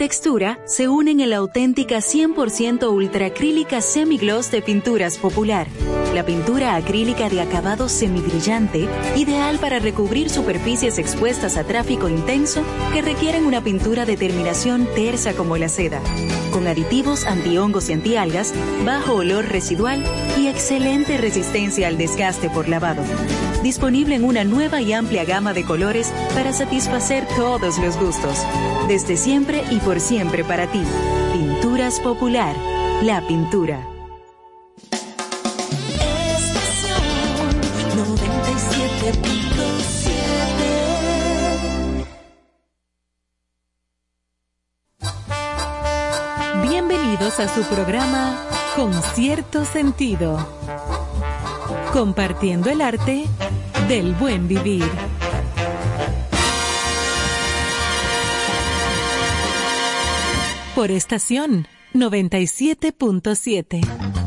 textura se unen en la auténtica 100% ultracrílica semigloss de Pinturas Popular. La pintura acrílica de acabado semibrillante, ideal para recubrir superficies expuestas a tráfico intenso que requieren una pintura de terminación tersa como la seda, con aditivos antihongos y antialgas, bajo olor residual y excelente resistencia al desgaste por lavado. Disponible en una nueva y amplia gama de colores para satisfacer todos los gustos. Desde siempre y por siempre para ti. Pinturas Popular. La pintura. Bienvenidos a su programa Con cierto sentido. Compartiendo el arte del buen vivir. Por estación 97.7.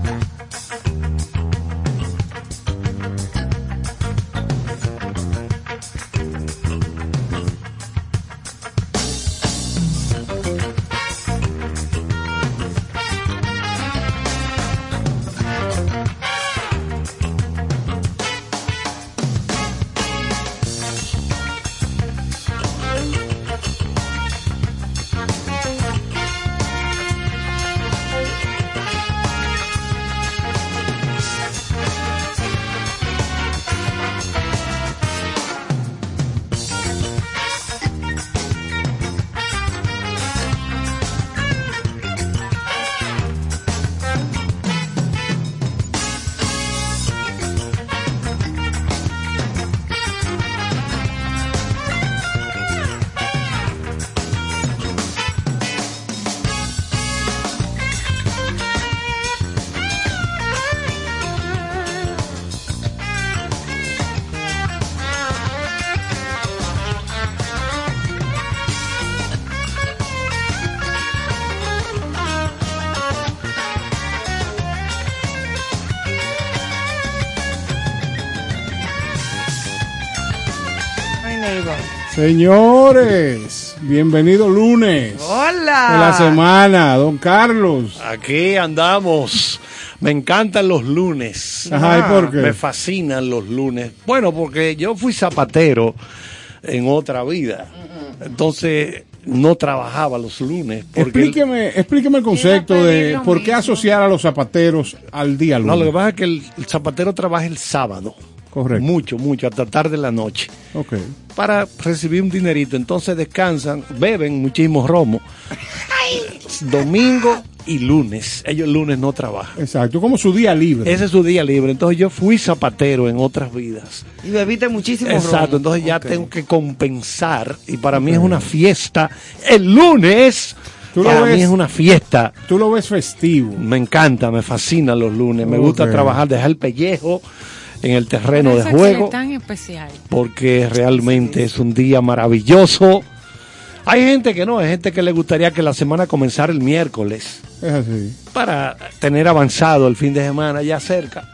Señores, bienvenido lunes. Hola. De la semana, don Carlos. Aquí andamos. Me encantan los lunes. Ajá, ¿y por qué? Me fascinan los lunes. Bueno, porque yo fui zapatero en otra vida. Entonces no trabajaba los lunes. Explíqueme, explíqueme el concepto de por qué asociar a los zapateros al día lunes. No, lo que pasa es que el zapatero trabaja el sábado. Correcto. Mucho, mucho, hasta tarde de la noche. Ok. Para recibir un dinerito. Entonces descansan, beben muchísimo romo. Domingo y lunes. Ellos el lunes no trabajan. Exacto, como su día libre. Ese es su día libre. Entonces yo fui zapatero en otras vidas. Y bebiste muchísimo Exacto, entonces ya tengo que compensar. Y para mí es una fiesta. El lunes. para mí es una fiesta. Tú lo ves festivo. Me encanta, me fascina los lunes. Me gusta trabajar, dejar el pellejo en el terreno de juego. tan especial. Porque realmente es un día maravilloso. Hay gente que no, hay gente que le gustaría que la semana comenzara el miércoles. Es así. Para tener avanzado el fin de semana ya cerca.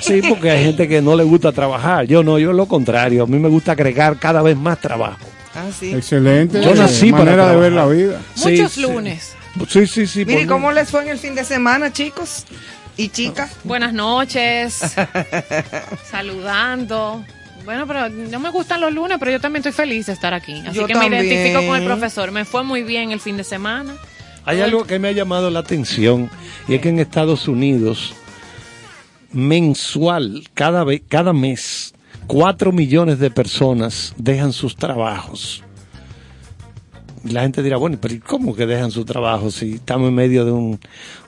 Sí, porque hay gente que no le gusta trabajar. Yo no, yo lo contrario. A mí me gusta agregar cada vez más trabajo. Ah, sí. Excelente. Yo nací manera de ver la vida. Muchos lunes. Sí, sí, sí. Mire, ¿cómo les fue en el fin de semana, chicos? ¿Y chicas? Buenas noches. saludando. Bueno, pero no me gustan los lunes, pero yo también estoy feliz de estar aquí. Así Yo que me identifico con el profesor. Me fue muy bien el fin de semana. Hay algo que me ha llamado la atención y es que en Estados Unidos mensual, cada vez, cada mes, cuatro millones de personas dejan sus trabajos. Y la gente dirá, bueno, pero ¿y ¿cómo que dejan su trabajo si estamos en medio de un-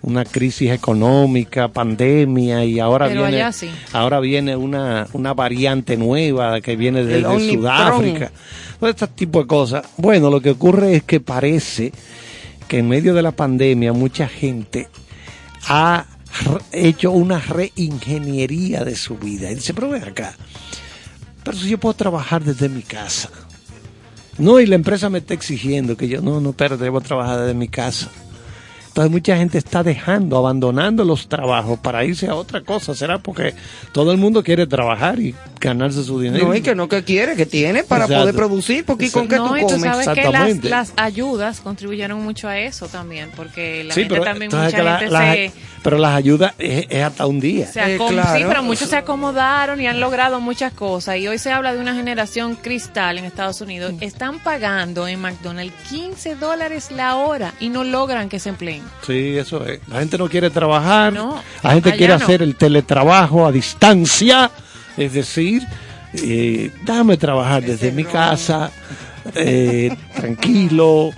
una crisis económica, pandemia y ahora Pero viene sí. ahora viene una, una variante nueva que viene desde Omicron. Sudáfrica? Todo este tipo de cosas. Bueno, lo que ocurre es que parece que en medio de la pandemia mucha gente ha hecho una reingeniería de su vida. Y dice, pero ven acá, pero si yo puedo trabajar desde mi casa. No, y la empresa me está exigiendo que yo, no, no, espérate, debo trabajar desde mi casa. Entonces mucha gente está dejando, abandonando los trabajos para irse a otra cosa. ¿Será porque todo el mundo quiere trabajar y ganarse su dinero? No, y que no que quiere, que tiene para Exacto. poder producir, porque ¿y con qué no, tú y tú comes? sabes que las, las ayudas contribuyeron mucho a eso también, porque la Sí, gente pero, también, mucha la- gente la- se, pero las ayudas es, es hasta un día. se Eh, claro. Sí, pero muchos se acomodaron y han logrado muchas cosas. Y hoy se habla de una generación cristal en Estados Unidos. Mm. Están pagando en McDonald's 15 dólares la hora y no logran que se empleen. Sí, eso es. La gente no quiere trabajar, No, la gente quiere no. hacer el teletrabajo a distancia, es decir, eh, déjame trabajar desde mi casa, eh, tranquilo,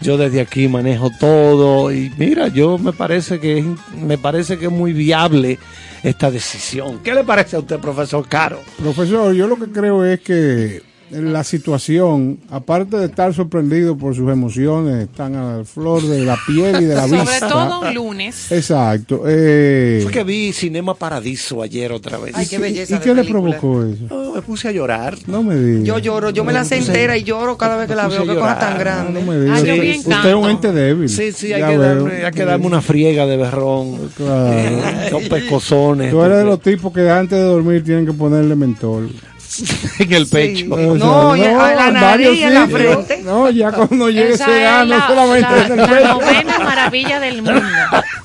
yo desde aquí manejo todo y mira, yo me parece que es, me parece que es muy viable esta decisión. ¿Qué le parece a usted, profesor Caro? Profesor, yo lo que creo es que la situación, aparte de estar sorprendido por sus emociones, están a la flor de la piel y de la Sobre vista. todo un lunes. Exacto. eh, Fue que vi Cinema Paradiso ayer otra vez. Ay, qué belleza ¿Y de qué le provocó eso? Oh, me puse a llorar. No me diga. Yo lloro, yo me la sé entera y lloro cada vez que la veo, qué cosa tan grande. No me diga. Ah, Usted- es un ente débil. Sí, sí, hay que, darme, hay que darme una friega de berrón. Claro. Dos pescozones. Tú eres de los tipos que antes de dormir tienen que ponerle mentol. en el Sí. pecho. O No, y a la en nariz varios y en la frente. No, ya cuando llegue Esa ese es edad, no la, solamente la- en el la pecho. novena maravilla del mundo.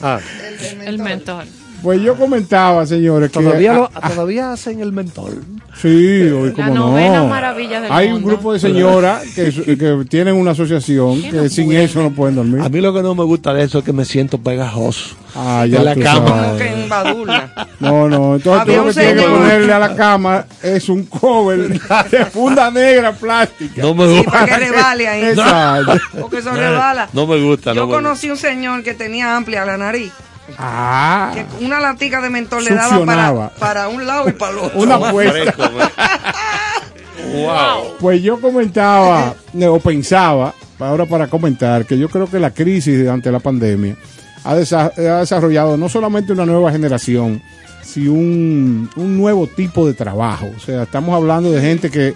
Ah, El mentor. Pues yo comentaba, señores, que todavía, lo- ah, todavía hacen el mentol. sí, hoy como no. maravilla del Hay un mundo. grupo de señoras que, que tienen una asociación ¿Qué que no sin eso no pueden dormir. A mí lo que no me gusta de eso es que me siento pegajoso. Ah, ya en la cama. que. No, no, entonces tú lo que tienes que ponerle a la cama es un cover de funda negra plástica. No me Sí, gusta. para que rebale ahí. Exacto. Porque eso rebala. No me gusta. Yo no me conocí un señor que tenía amplia la nariz, Ah, que una latica de mentol le daba para, un lado y para el otro. una apuesta. Wow. Pues yo comentaba, o pensaba, ahora para comentar, que yo creo que la crisis ante la pandemia ha, desa- ha desarrollado no solamente una nueva generación, sino un, un nuevo tipo de trabajo. O sea, estamos hablando de gente que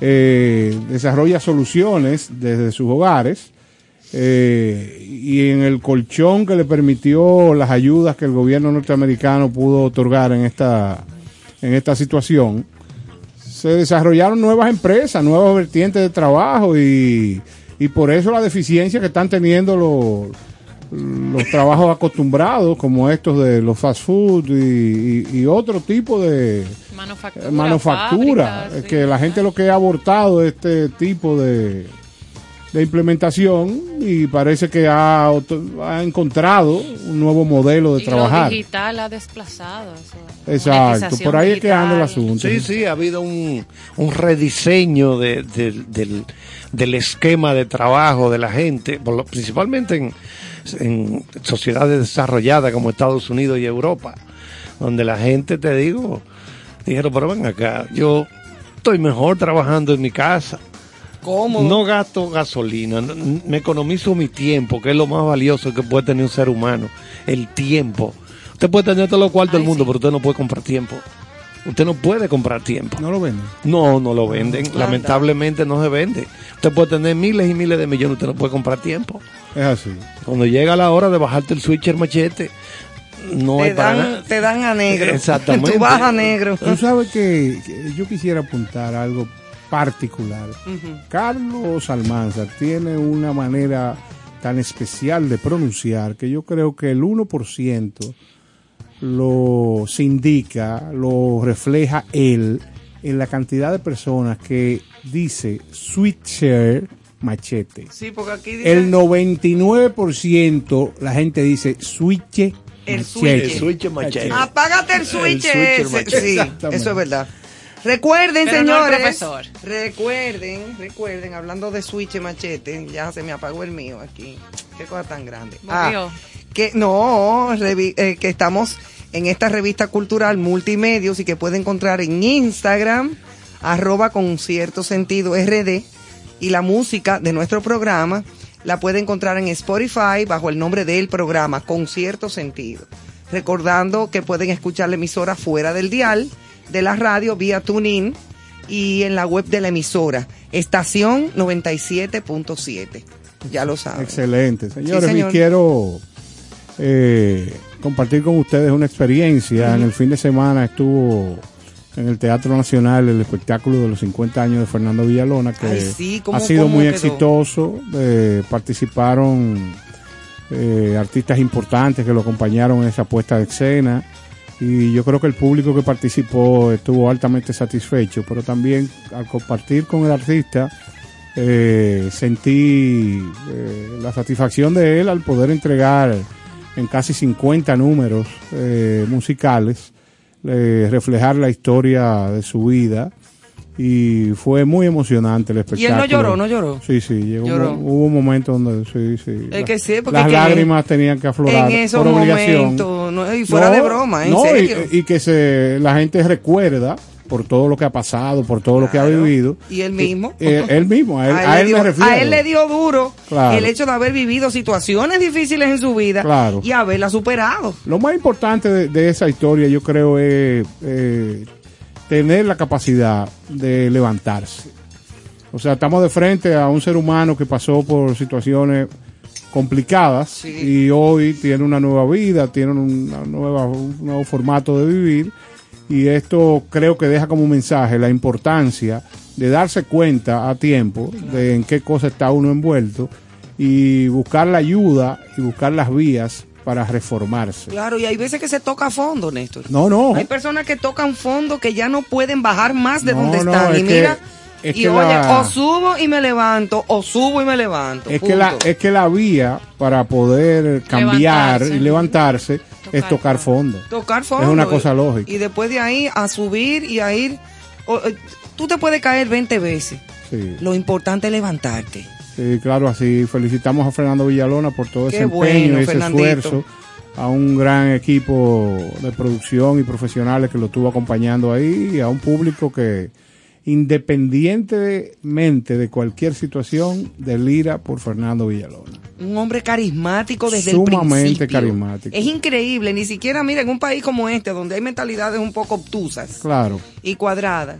eh, desarrolla soluciones desde sus hogares eh, y en el colchón que le permitió las ayudas que el gobierno norteamericano pudo otorgar en esta, en esta situación se desarrollaron nuevas empresas, nuevas vertientes de trabajo y, y por eso la deficiencia que están teniendo los, los trabajos acostumbrados como estos de los fast food y, y- y otro tipo de Manufactura. sí. que la gente lo que ha abortado este tipo de, de implementación y parece que ha, ha encontrado un nuevo modelo de Y trabajar. Lo digital ha desplazado. Exacto, por ahí es que anda el asunto. Sí, sí, ha habido un, un rediseño de- de- del, del esquema de trabajo de la gente, por lo- principalmente en, en sociedades desarrolladas como Estados Unidos y Europa, donde la gente, te digo, dijeron, pero ven acá, yo estoy mejor trabajando en mi casa. Cómodo. No gasto gasolina, no- me economizo mi tiempo, que es lo más valioso que puede tener un ser humano, el tiempo. Usted puede tener todos los cuartos del mundo, sí. pero usted no puede comprar tiempo. Usted no puede comprar tiempo. No lo ven. No, no lo venden. Anda. Lamentablemente no se vende. Usted puede tener miles y miles de millones, usted no puede comprar tiempo. Es así. Cuando llega la hora de bajarte el switcher machete, no hay te, para dan, nada. te dan a negro. Exactamente. Tú vas a negro. Tú sabes que, que yo quisiera apuntar algo particular. Carlos Almanzar tiene una manera tan especial de pronunciar que yo creo que el 1% lo se indica, lo refleja él en la cantidad de personas que dice switcher machete. Sí, porque aquí dice El 99% la gente dice switche El machete. switche. El switch machete. Apágate el switch switcher ese. machete. Sí, eso es verdad. Recuerden, Pero no el señores. profesor. recuerden, recuerden, hablando de switch y machete, ya se me apagó el mío aquí. Qué cosa tan grande. Movió. que no, revi- eh, que estamos en esta revista cultural multimedios y que puede encontrar en Instagram, arroba con cierto sentido RD, y la música de nuestro programa la puede encontrar en Spotify bajo el nombre del programa, con cierto sentido. Recordando que pueden escuchar la emisora fuera del dial de la radio vía TuneIn y en la web de la emisora, estación 97.7. Ya lo saben. Excelente. Señores, señor. y quiero eh, compartir con ustedes una experiencia. En el fin de semana estuvo en el Teatro Nacional el espectáculo de los 50 años de Fernando Villalona, que Ay, sí, ¿cómo- ha sido muy quedó? exitoso. Eh, participaron eh, artistas importantes que lo acompañaron en esa puesta de escena. Y yo creo que el público que participó estuvo altamente satisfecho, pero también al compartir con el artista, eh, sentí eh, la satisfacción de él al poder entregar en casi 50 números eh, musicales, eh, reflejar la historia de su vida y fue muy emocionante el Y espectáculo. él no lloró, no lloró. Sí, sí, llegó, Lloró. hubo un momento donde sí, sí. Es que sí, porque las que lágrimas tenían que aflorar En esos por obligación. momentos, no, y fuera No, de broma, en no, y- serio. Y, que se, la gente recuerda por todo lo que ha pasado, por todo lo que ha vivido. Y él mismo. Eh, él mismo, a él, a le él dio, me refiero. a él le dio duro Claro. el hecho de haber vivido situaciones difíciles en su vida Claro. y haberla superado. Lo más importante de, de esa historia, yo creo, es eh, tener la capacidad de levantarse. O sea, estamos de frente a un ser humano que pasó por situaciones complicadas Sí. y hoy tiene una nueva vida, tiene una nueva, un nuevo formato de vivir y esto creo que deja como mensaje la importancia de darse cuenta a tiempo de en qué cosa está uno envuelto y buscar la ayuda y buscar las vías para reformarse. Claro, y hay veces que se toca fondo, Néstor. No, no. Hay personas que tocan fondo que ya no pueden bajar más de No, donde no, están. es y que- mira, es y que oye, la- o subo y me levanto, o subo y me levanto. Es que, la, es que la vía para poder cambiar Levantarse. y levantarse es Tocar tocar fondo. Tocar fondo. Es una cosa lógica. Y después de ahí a subir y a ir. o- eh, tú te puedes caer 20 veces. Sí, Lo importante es levantarte. Sí, claro, así. Felicitamos a Fernando Villalona por todo Qué ese empeño bueno, y ese Fernandito. esfuerzo. A un gran equipo de producción y profesionales que lo estuvo acompañando ahí y a un público que independientemente de cualquier situación delira por Fernando Villalona. Un hombre carismático desde Sumamente el principio. carismático. Es increíble, ni siquiera, mira, en un país como este, donde hay mentalidades un poco obtusas Claro. y cuadradas,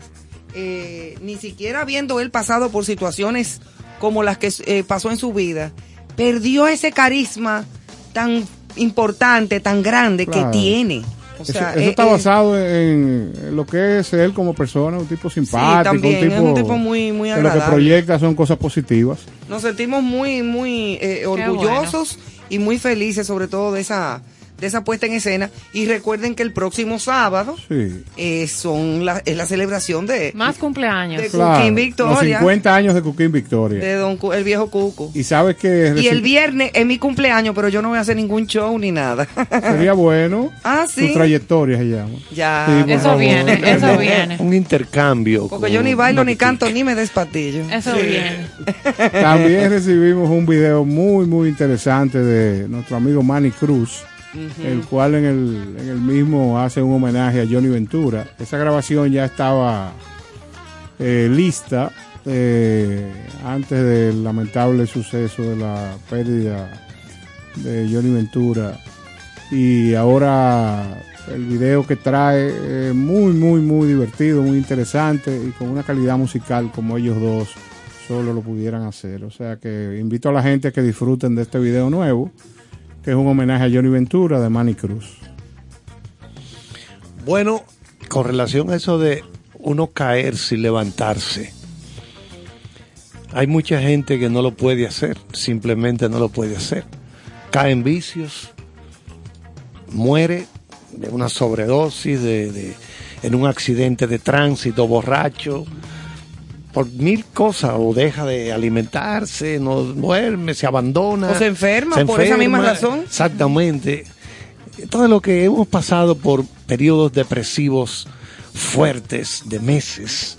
eh, ni siquiera habiendo él pasado por situaciones como las que eh, pasó en su vida, perdió ese carisma tan importante, tan grande Claro. que tiene. O sea, eso eso eh, está eh, basado en, en lo que es él como persona, un tipo simpático, también, un es tipo, un tipo muy- muy que lo que agradable. proyecta son cosas positivas. Nos sentimos muy, muy eh, orgullosos y muy felices, sobre todo de esa, de esa puesta en escena. Y recuerden que el próximo sábado Sí, eh, son la, es la celebración de, Más cumpleaños. De- claro. Cuquín Victoria. Los 50 años de Cuquín Victoria. de don Cu- el viejo Cuco. y sabes que Y el viernes es mi cumpleaños, pero yo no voy a hacer ningún show ni nada. sería bueno. Ah, sí. Su trayectoria se llama. ya. Sí, Eso favor. viene, eso viene. Un intercambio. Porque yo ni bailo, ni canto, ni me despatillo. Eso viene. También recibimos un video muy, muy interesante de nuestro amigo Manny Cruz, el cual en el, en el mismo hace un homenaje a Johnny Ventura. Esa grabación ya estaba eh, lista eh, antes del lamentable suceso de la pérdida de Johnny Ventura. Y ahora el video que trae es muy, muy, muy divertido, muy interesante y con una calidad musical como ellos dos solo lo pudieran hacer. O sea que invito a la gente a que disfruten de este video nuevo, es un homenaje a Johnny Ventura de Manny Cruz. Bueno, con relación a eso de uno caerse y levantarse, hay mucha gente que no lo puede hacer, simplemente no lo puede hacer. Cae en vicios, muere de una sobredosis, de- en un accidente de tránsito, borracho, por mil cosas, o deja de alimentarse, no duerme, se abandona. O se enferma por esa misma razón. Exactamente. Todo lo que hemos pasado por periodos depresivos fuertes de meses,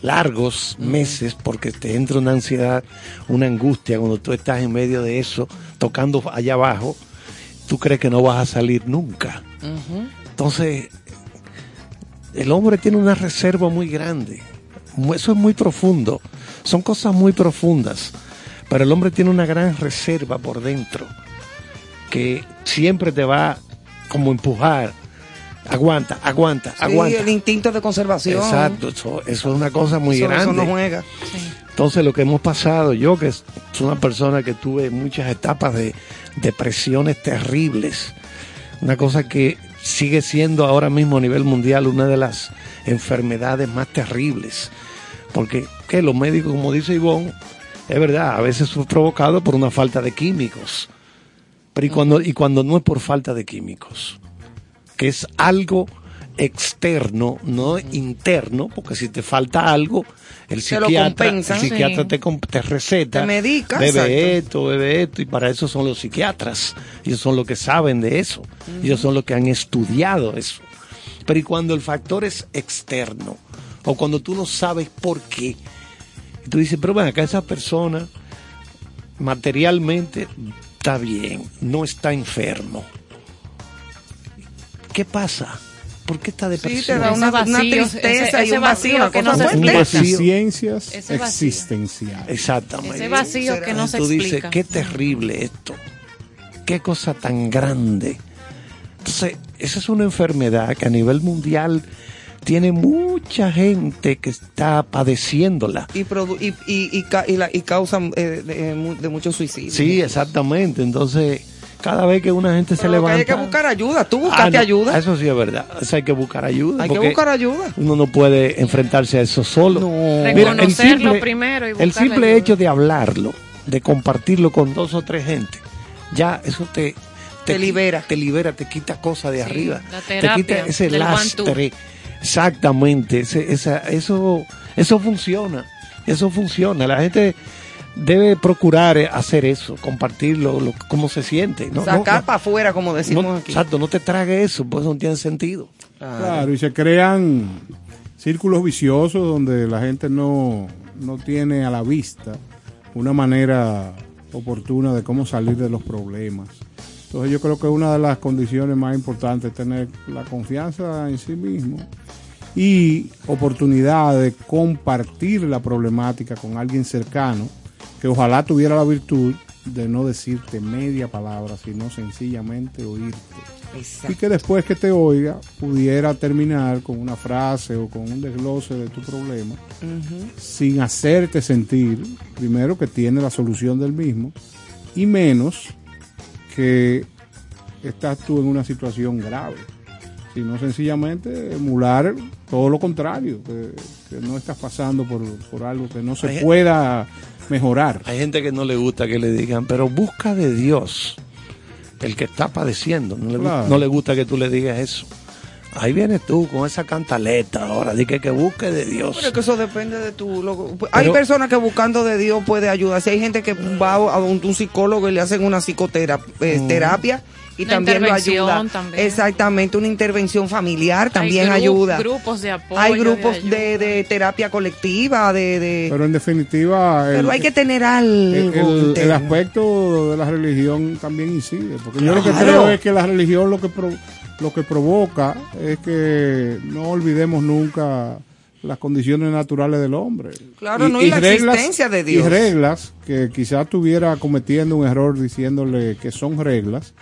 largos meses, porque te entra una ansiedad, una angustia cuando tú estás en medio de eso, tocando allá abajo, tú crees que no vas a salir nunca. Entonces, el hombre tiene una reserva muy grande. Eso es muy profundo. Son cosas muy profundas. Pero el hombre tiene una gran reserva por dentro que siempre te va como empujar. Aguanta, aguanta, Sí, aguanta. el instinto de conservación. Exacto, eso, eso es una cosa muy Eso- grande. Eso no juega. Entonces lo que hemos pasado, yo que soy una persona que tuve muchas etapas de depresiones terribles, una cosa que sigue siendo ahora mismo a nivel mundial una de las enfermedades más terribles, porque que los médicos, como dice Ivonne, es verdad, a veces es provocado por una falta de químicos, pero y cuando, y cuando no es por falta de químicos, que es algo externo, no interno, porque si te falta algo, el Te psiquiatra, el psiquiatra Sí. te, te receta, Te medica, bebe exacto. esto, bebe esto, y para eso son los psiquiatras, ellos son los que saben de eso, ellos son los que han estudiado eso. Pero y cuando el factor es externo, o cuando tú no sabes por qué, y tú dices, pero ven acá, esa persona materialmente está bien, no está enfermo. ¿Qué pasa? ¿Por qué está Sí, depresión? te da una, una vacío, tristeza ese- y ese un vacío, vacío una que no se vacío. Deficiencias existenciales. Exactamente. Ese vacío que no se tú dices, explica. qué terrible esto. Qué cosa tan grande. Entonces, esa es una enfermedad que a nivel mundial tiene mucha gente que está padeciéndola. Y, produ- y, y, y, ca- y la- y causan eh, de, mu- de muchos suicidios. Sí, exactamente. Entonces, cada vez que una gente se que levanta. hay que buscar ayuda. Tú Ah, buscaste no, ayuda. Eso sí es verdad. Eso hay que buscar ayuda. Hay que buscar ayuda. Uno no puede enfrentarse a eso solo. No. Reconocerlo primero y El simple ayuda. hecho de hablarlo, de compartirlo con dos o tres gente, ya eso te, Te libera. Te libera, te quita cosas de Sí, arriba. la te quita ese lastre. Exactamente. ese- esa- eso, eso funciona. Eso funciona. La gente debe procurar hacer eso, compartirlo, lo, cómo se siente. No, Sacar no, para afuera, como decimos no, aquí. Exacto, no te trague eso, pues no tiene sentido. Claro, y se crean círculos viciosos donde la gente no, no tiene a la vista una manera oportuna de cómo salir de los problemas. Entonces yo creo que una de las condiciones más importantes es tener la confianza en sí mismo y oportunidad de compartir la problemática con alguien cercano que ojalá tuviera la virtud de no decirte media palabra, sino sencillamente oírte y Exacto. que después que te oiga pudiera terminar con una frase o con un desglose de tu problema sin hacerte sentir primero que tiene la solución del mismo y menos que estás tú en una situación grave sino sencillamente emular todo lo contrario que, que no estás pasando por, por algo que no se Hay- pueda mejorar Hay gente que no le gusta que le digan, pero busca de Dios el que está padeciendo. No le, Claro. no le gusta que tú le digas eso. Ahí vienes tú con esa cantaleta ahora, di que, que busque de Dios. Pero es que eso depende de tu... lo- hay Pero- personas que buscando de Dios puede ayudar. Si hay gente que va a un, un psicólogo y le hacen una psicoterapia y Una también lo ayuda. también. Exactamente, una intervención familiar también Hay gru- ayuda. Grupos de apoyo. hay grupos de, de terapia colectiva, de... de- pero, pero en definitiva el- hay que tener algo. el, el- el interno. aspecto de la religión también incide porque yo lo que creo es que la religión lo que pro- lo que provoca es que no olvidemos nunca las condiciones naturales del hombre Claro, no, y la existencia de Dios. y reglas que quizás estuviera cometiendo un error diciéndole que son reglas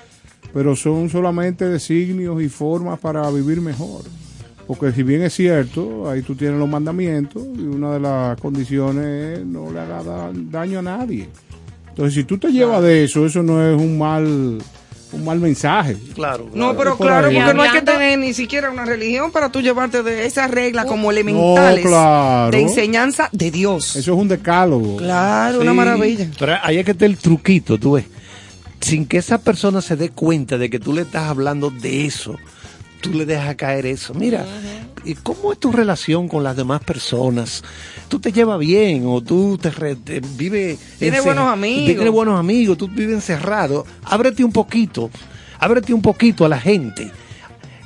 pero son solamente designios y formas para vivir mejor porque si bien es cierto, ahí tú tienes los mandamientos y una de las condiciones es no le haga da- daño a nadie. Entonces, si tú te llevas de eso, eso no es un mal un mal mensaje. Claro. No, pero por claro, ahí. porque no hay que tener ni siquiera una religión para tú llevarte de esas reglas como elementales No, claro. de enseñanza de Dios. Eso es un decálogo. Claro, una maravilla. Pero ahí es que está el truquito, tú ves. Sin que esa persona se dé cuenta de que tú le estás hablando de eso, tú le dejas caer eso. Mira, ¿y ¿cómo es tu relación con las demás personas? ¿Tú te llevas bien o tú te, re- te vives... Tienes buenos amigos. Tienes buenos amigos, tú vives encerrado. Ábrete un poquito, ábrete un poquito a la gente.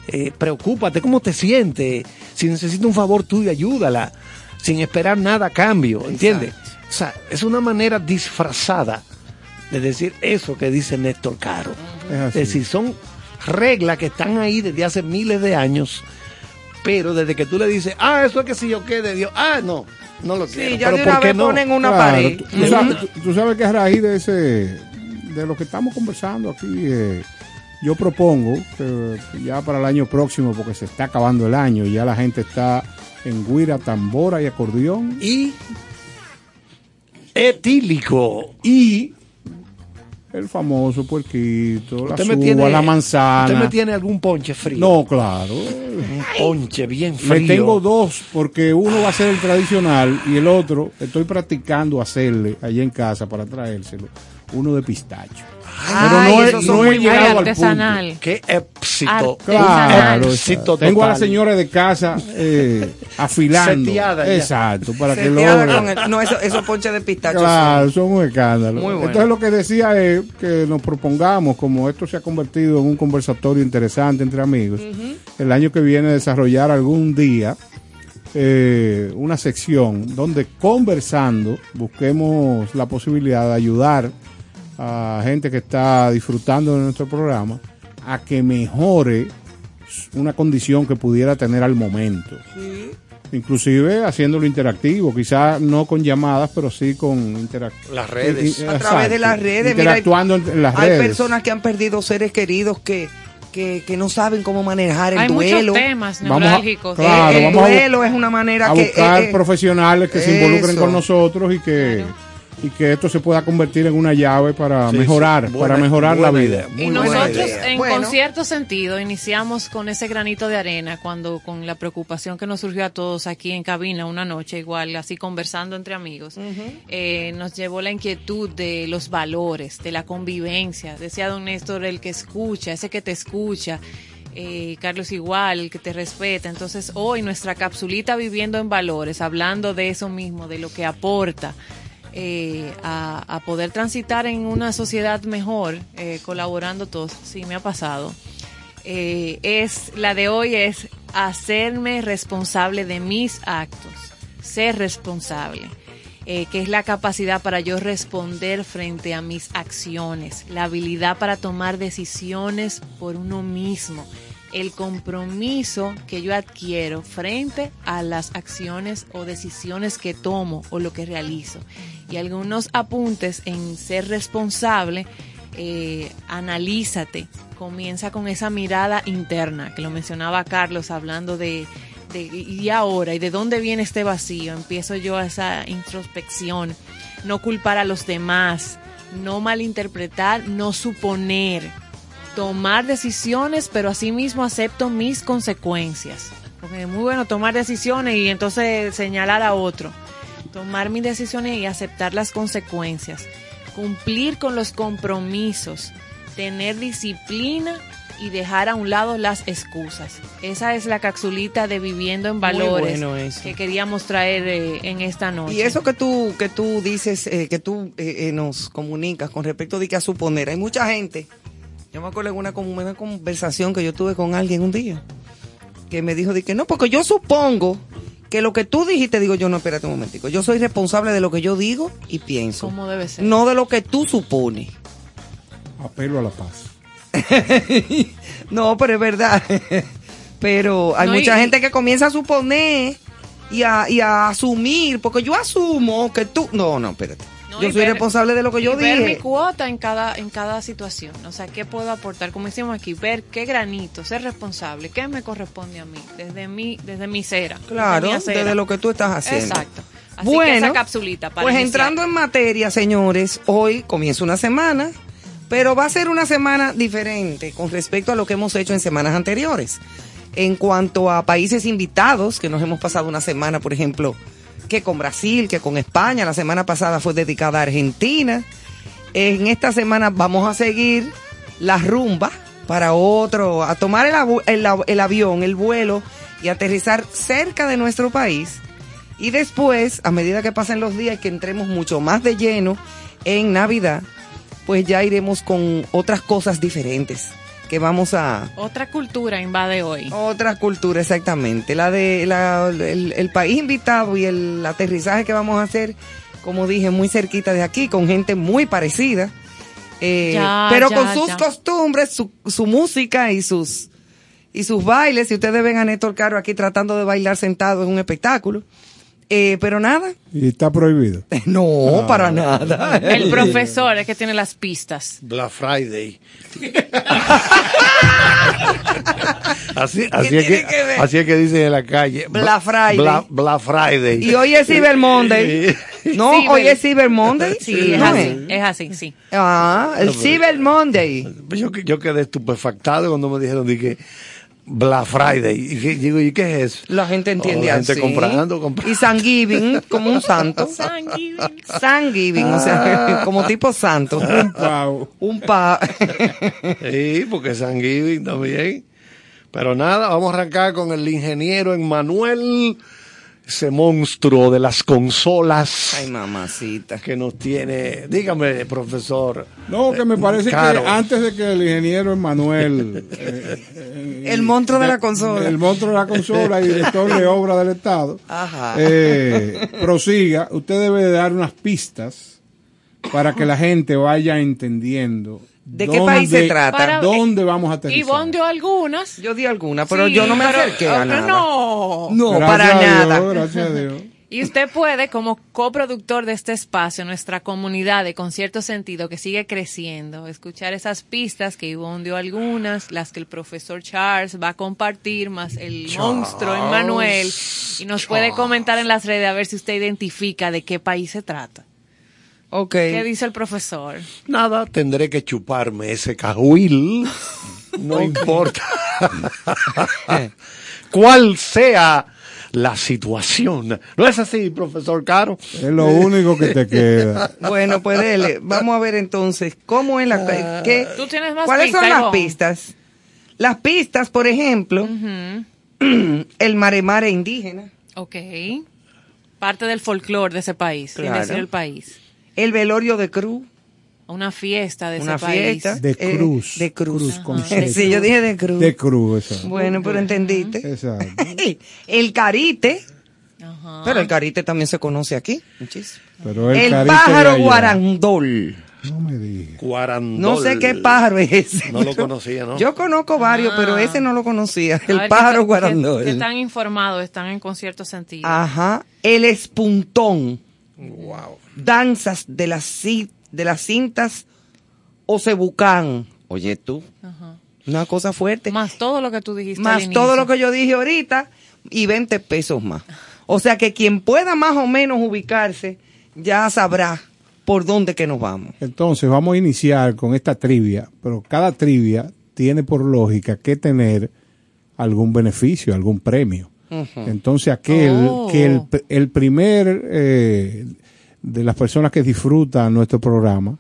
Eh, preocúpate, ¿cómo te sientes? Si necesita un favor tuyo, ayúdala, sin esperar nada a cambio, ¿entiendes? O sea, es una manera disfrazada de decir eso que dice Néstor Caro. Es decir, son reglas que están ahí desde hace miles de años, pero desde que tú le dices, ah, eso es que si yo qué de Dios, ah, no, no lo quiero. Sí, ya pero de ¿por una qué vez no? ponen una Claro, pared. Tú, tú sabes, tú- tú sabes que a raíz de ese, de lo que estamos conversando aquí, eh, yo propongo que ya para el año próximo, porque se está acabando el año, y ya la gente está en guira, tambora y acordeón, Y etílico. y el famoso puerquito, la Usted suba, me tiene, la manzana. Usted me tiene algún ponche frío. No, claro. Un ponche bien Me frío. tengo dos, porque uno va a ser el tradicional y el otro estoy practicando hacerle allá en casa para traérselo. Uno de pistacho. Pero no, he- no he llegado al punto. artesanal. Qué éxito. Claro, Éxito tengo a la señora de casa eh, afilando. Seteada. Exacto, para que lo Seteada con el- no, eso- esos ponches de pistacho. Claro, son un escándalo. Muy bueno. Entonces lo que decía es que nos propongamos, como esto se ha convertido en un conversatorio interesante entre amigos, el año que viene desarrollar algún día eh, una sección donde conversando busquemos la posibilidad de ayudar a gente que está disfrutando de nuestro programa a que mejore una condición que pudiera tener al momento. Inclusive haciéndolo interactivo, quizás no con llamadas, pero sí con interactivo. Las redes. A través de las redes. mira, Interactuando en, en las hay redes. personas que han perdido seres queridos que, que, que no saben cómo manejar el Hay duelo. muchos temas Vamos a- claro, el vamos a bu- duelo es una manera a que buscar eh, eh, profesionales que se involucren eso. con nosotros y que y que esto se pueda convertir en una llave para Sí, mejorar, sí. Buena- para mejorar la vida. idea. Y nosotros, idea. en Bueno. con cierto sentido, iniciamos con ese granito de arena cuando con la preocupación que nos surgió a todos aquí en cabina una noche, igual, así conversando entre amigos, eh, nos llevó la inquietud de los valores, de la convivencia. Decía don Néstor, el que escucha, ese que te escucha. eh, Carlos igual, el que te respeta. Entonces hoy nuestra capsulita viviendo en valores, hablando de eso mismo, de lo que aporta eh, a, a poder transitar en una sociedad mejor, eh, colaborando todos, sí me ha pasado. Eh, es la de hoy es hacerme responsable de mis actos, ser responsable, eh, que es la capacidad para yo responder frente a mis acciones, la habilidad para tomar decisiones por uno mismo, el compromiso que yo adquiero frente a las acciones o decisiones que tomo o lo que realizo. Y algunos apuntes en ser responsable, eh, analízate, comienza con esa mirada interna, que lo mencionaba Carlos hablando de, de y ahora, y de dónde viene este vacío, empiezo yo a esa introspección, no culpar a los demás, no malinterpretar, no suponer, tomar decisiones, pero asimismo acepto mis consecuencias. Porque es muy bueno tomar decisiones y entonces señalar a otro. Tomar mis decisiones y aceptar las consecuencias. Cumplir con los compromisos. Tener disciplina y dejar a un lado las excusas. Esa es la capsulita de viviendo en valores bueno que queríamos traer eh, en esta noche. Y eso que tú, que tú dices, eh, que tú eh, eh, nos comunicas con respecto de que a suponer, hay mucha gente, yo me acuerdo en una, como una conversación que yo tuve con alguien un día, que me dijo de que no, porque yo supongo que lo que tú dijiste, digo yo, no, espérate un momentico, yo soy responsable de lo que yo digo y pienso, ¿Cómo debe ser? no de lo que tú supones. Apelo a la paz. no, pero es verdad. pero hay No, mucha y- gente que comienza a suponer y a, y a asumir, porque yo asumo que tú... No, no, espérate. No, yo y soy ver- responsable de lo que yo y ver mi dije. cuota en cada en cada situación o sea qué puedo aportar como decimos aquí ver qué granito ser responsable qué me corresponde a mí desde mi desde mi cera Claro, desde, lo que tú estás haciendo. exacto así que Bueno, esa capsulita para pues iniciar. entrando en materia, señores, hoy comienza una semana, pero va a ser una semana diferente con respecto a lo que hemos hecho en semanas anteriores. En cuanto a países invitados, que nos hemos pasado una semana, por ejemplo, que con Brasil, que con España, la semana pasada fue dedicada a Argentina. En esta semana vamos a seguir la rumba para otro, a tomar el, el avión, el vuelo y aterrizar cerca de nuestro país. Y después, a medida que pasen los días y que entremos mucho más de lleno en Navidad, pues ya iremos con otras cosas diferentes que vamos a... Otra cultura invade hoy. Otra cultura, exactamente. La de la, el, el país invitado y el aterrizaje que vamos a hacer, como dije, muy cerquita de aquí, con gente muy parecida. Eh, Ya, pero ya, con sus ya. costumbres, su, su música y sus y sus bailes. Si ustedes ven a Néstor Caro aquí tratando de bailar sentado, es un espectáculo. Eh, pero nada, Y está prohibido. no, para nada. El profesor es que tiene las pistas. Black Friday. así, así, ¿Qué es que, así es que dicen en la calle. Black Friday. Bla- Black Friday. Y hoy es Cyber Monday. No, Cyber. hoy es Cyber Monday. Sí, es ¿No así, es así, sí. Ah, el Cyber Monday. Yo, yo quedé estupefactado cuando me dijeron dije, Black Friday. Y digo, ¿y qué es eso? La gente entiende Oh, la gente así. comprando, comprando. Y Thanksgiving como un santo. Thanksgiving, o sea, como tipo santo. Un pavo. Un pa. Sí, porque es San Giving también. Pero nada, vamos a arrancar con el ingeniero Emmanuel, ese monstruo de las consolas Ay, mamacita. que nos tiene. Dígame, profesor. No, que me parece Caro. que antes de que el ingeniero Emanuel, eh, eh, El monstruo de la consola. el monstruo de la consola y director de obra del Estado, Ajá. eh, prosiga, usted debe de dar unas pistas para que la gente vaya entendiendo ¿De qué país se trata? Para- ¿Dónde vamos a aterrizar? Ivonne dio algunas. Yo di alguna, pero Sí, yo no me pero- acerqué a nada. No. No, Gracias para a Dios, nada. gracias a Dios. Y usted puede, como coproductor de este espacio, nuestra comunidad de Concierto Sentido, que sigue creciendo, escuchar esas pistas que Ivonne dio algunas, las que el profesor Charles va a compartir, más el monstruo Emmanuel, y nos puede comentar en las redes a ver si usted identifica de qué país se trata. Ok. ¿Qué dice el profesor? Nada, tendré que chuparme ese cahuil. No importa. ¿Cuál sea la situación? ¿No es así, profesor Caro? Es lo único que te queda. Bueno, pues dele. Vamos a ver entonces cómo es la... ¿qué, Tú tienes más ¿Cuáles son las pistas? Las pistas, por ejemplo, el maremare indígena, Ok. Parte del folclore de ese país, sin Claro. decir el país. El velorio de cruz, Una fiesta de una ese país. fiesta. De eh, cruz. de cruz. Cruz. Sí, yo dije de cruz. De cruz, exacto. Bueno, pero entendiste. Exacto. El carite, Ajá. pero el carite también se conoce aquí. Muchísimo. Pero el, El, pájaro guarandol. No me digas. Cuarandol. No sé qué pájaro es ese. No lo conocía, ¿no? Yo conozco varios, Ah. pero ese no lo conocía. El ver, pájaro ¿qué- qué- guarandol. qué tan informados están en concierto sentido? Ajá. El espuntón. Wow. Danzas de las, de las cintas Ocebucán. Oye tú, Ajá. una cosa fuerte. Más todo lo que tú dijiste. Más al todo lo que yo dije ahorita y 20 pesos más. O sea que quien pueda más o menos ubicarse ya sabrá por dónde que nos vamos. Entonces vamos a iniciar con esta trivia, pero cada trivia tiene por lógica que tener algún beneficio, algún premio. Entonces aquel Oh. que el, el primer eh, de las personas que disfrutan nuestro programa,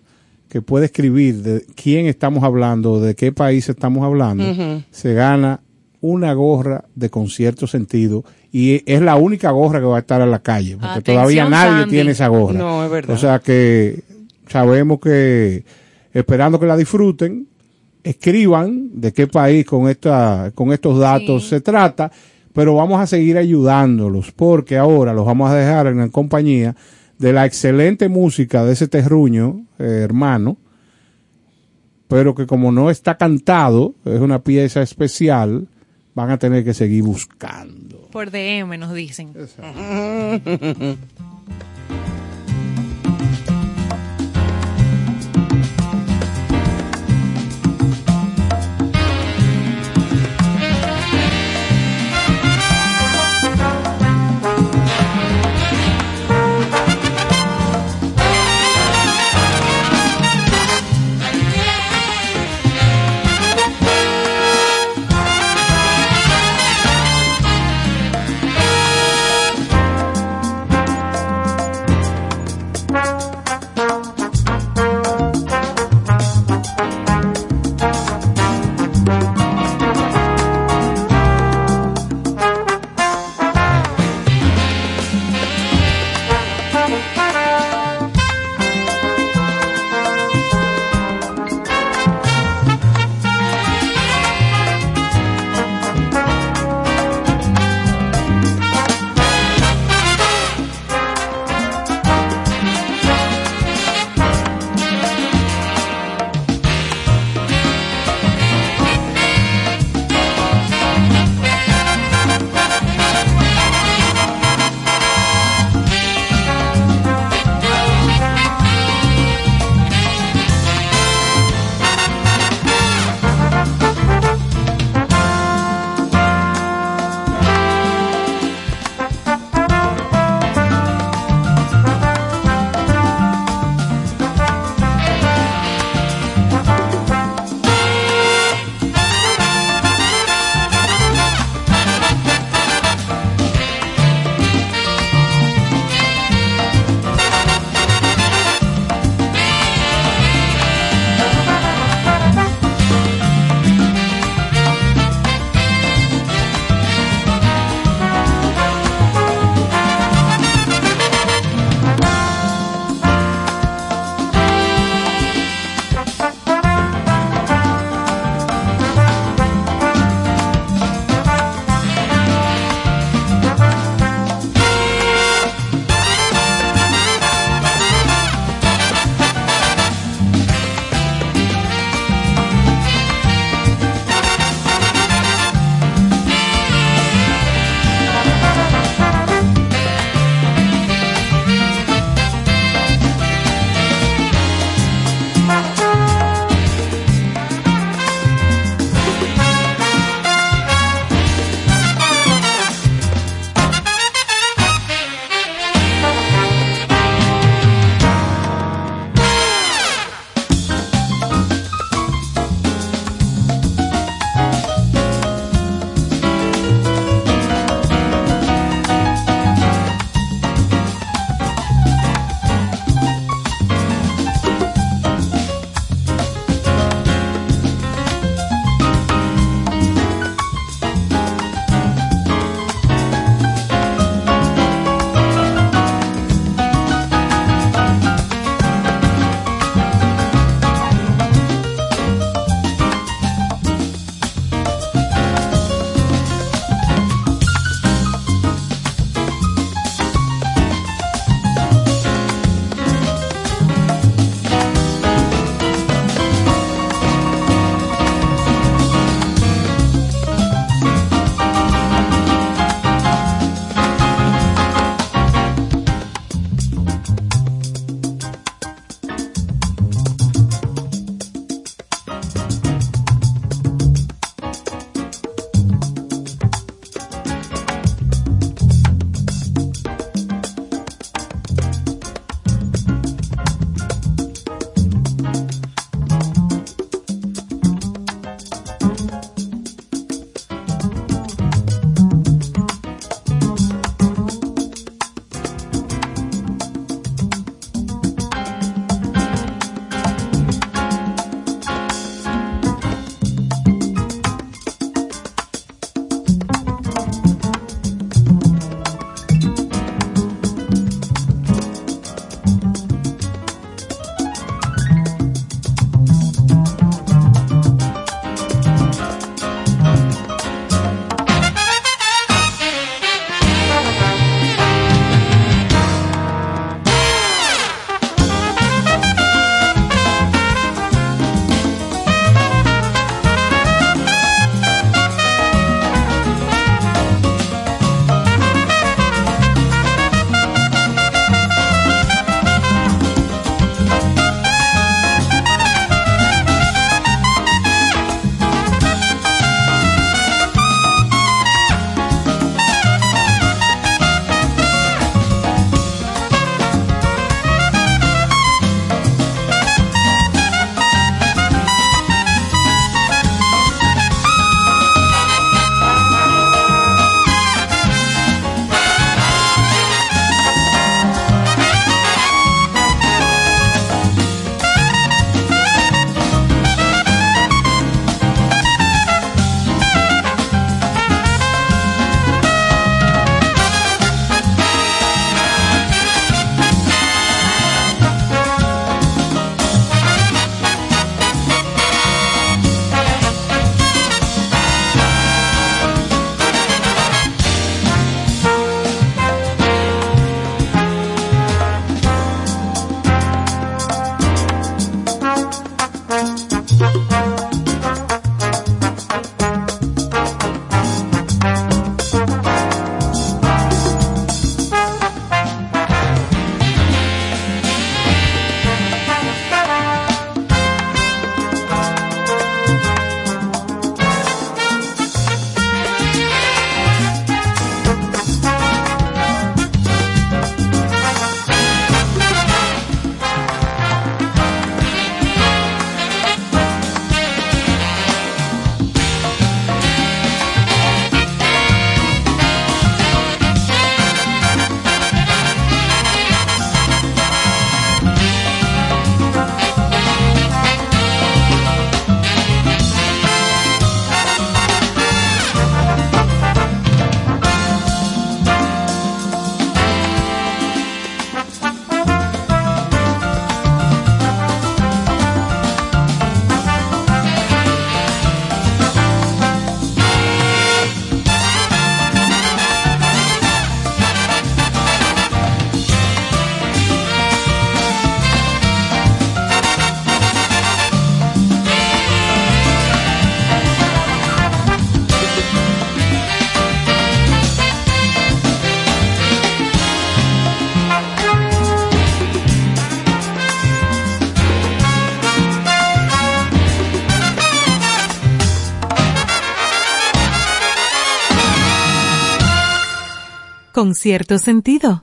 que puede escribir de quién estamos hablando, de qué país estamos hablando, se gana una gorra de concierto sentido y es la única gorra que va a estar en la calle, porque Atención, todavía nadie Sandy. tiene esa gorra. No, es verdad. O sea que sabemos que esperando que la disfruten, escriban de qué país con esta con estos datos Sí. se trata, pero vamos a seguir ayudándolos porque ahora los vamos a dejar en la compañía de la excelente música de ese terruño, eh, hermano, pero que como no está cantado, es una pieza especial, van a tener que seguir buscando. Por DM nos dicen. cierto sentido.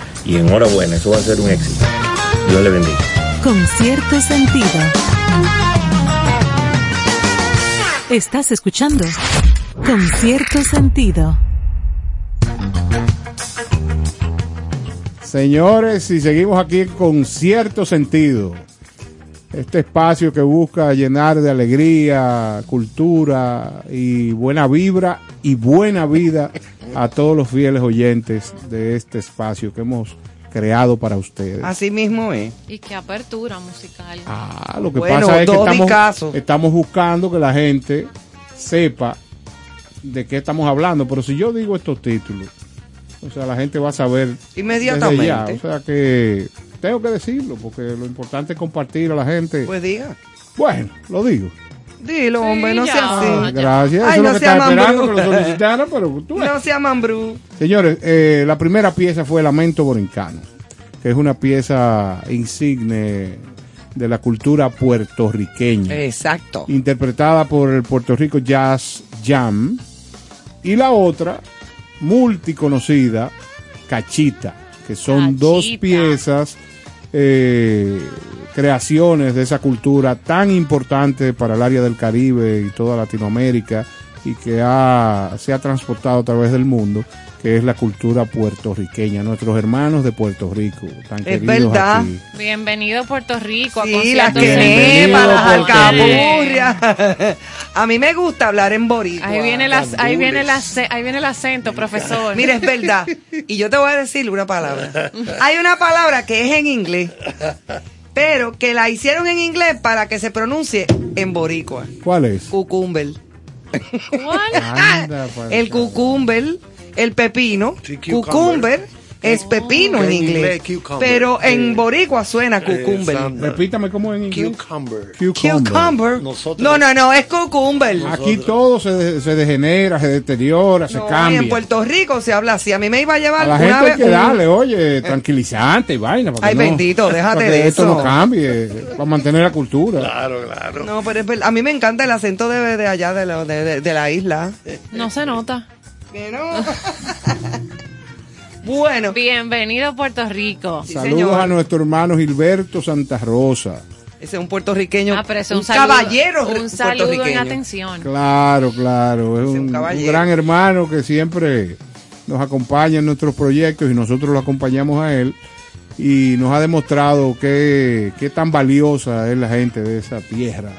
y enhorabuena, eso va a ser un éxito. Dios le bendiga. Con cierto sentido. Estás escuchando Con cierto sentido. Señores, y seguimos aquí con cierto sentido. Este espacio que busca llenar de alegría, cultura y buena vibra y buena vida a todos los fieles oyentes de este espacio que hemos creado para ustedes. Así mismo es. Y qué apertura musical. Ah, lo que Bueno, pasa es que estamos, buscando que la gente sepa de qué estamos hablando. Pero si yo digo estos títulos, o sea, la gente va a saber Inmediatamente. ya. O sea que tengo que decirlo, porque lo importante es compartir a la gente. Pues diga. bueno, lo digo. Dilo, Sí, hombre, no ya. sea Ah, así. gracias. Ay, Eso no es lo que sea estaba esperando que lo solicitaran, pero tú ves. No sea mambrú. Señores, eh, la primera pieza fue Lamento Borincano, que es una pieza insigne de la cultura puertorriqueña, Exacto. interpretada por el Puerto Rico Jazz Jam. Y la otra, multiconocida, Cachita, que son dos piezas, eh, creaciones de esa cultura tan importante para el área del Caribe y toda Latinoamérica y que ha, se ha transportado a través del mundo, que es la cultura puertorriqueña, nuestros hermanos de Puerto Rico, tan Es queridos verdad. aquí. Bienvenido a Puerto Rico. a Sí, las concierto que Bienvenido, nepa, las Puerto alcapurrias. A mí me gusta hablar en boricua. Ahí viene, el ac- ahí, viene el ace- ahí viene el acento, profesor. Mira, es verdad. Y yo te voy a decir una palabra. Hay una palabra que es en inglés, pero que la hicieron en inglés para que se pronuncie en boricua. ¿Cuál es? Cucumber. ¿Cuál? Anda, pa- El cucumber, el pepino. Sí, cucumber. Cucumber es pepino en En inglés. Pero en boricua suena cucumber. Exacto. Repítame cómo en inglés. Cucumber. Cucumber. Cucumber. Nosotros- No, no, no, es cucumber. Aquí todo se, se degenera, se deteriora, se No, y cambia. en Puerto Rico se habla así. A mí me iba a A llevar la una gente hay vez que un- darle, oye, tranquilizante y vaina. que Ay, no- bendito, déjate para que de esto eso. no cambie, para mantener la cultura. Claro, claro. No, pero es. A mí me encanta el acento de, de allá, de, la- de, de- de la isla. No se nota. Que no. bueno, Bienvenido a Puerto Rico. Sí, Saludos señor. a nuestro hermano Gilberto Santa Rosa. ese es un puertorriqueño. Ah, pero ese es un, un, saludo, caballero Un saludo en atención. Claro, claro, es un un, un caballero. gran hermano que siempre nos acompaña en nuestros proyectos y nosotros lo acompañamos a él y nos ha demostrado que, qué tan valiosa es la gente de esa tierra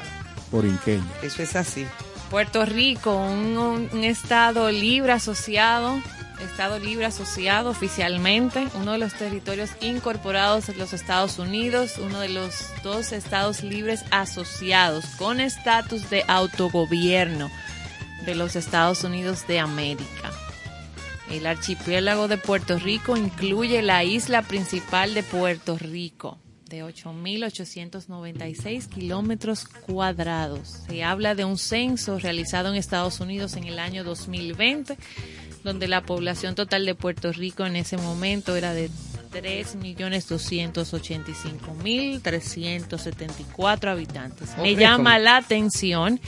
porinqueña. Eso es así. Puerto Rico, un, un- estado libre asociado, estado libre asociado oficialmente, uno de los territorios incorporados de los Estados Unidos, uno de los dos estados libres asociados con estatus de autogobierno de los Estados Unidos de América. El archipiélago de Puerto Rico incluye la isla principal de Puerto Rico, de 8.896 kilómetros cuadrados. Se habla de un censo realizado en Estados Unidos en el año 2020, donde la población total de Puerto Rico en ese momento era de 3.285.374 habitantes. Me llama con- la atención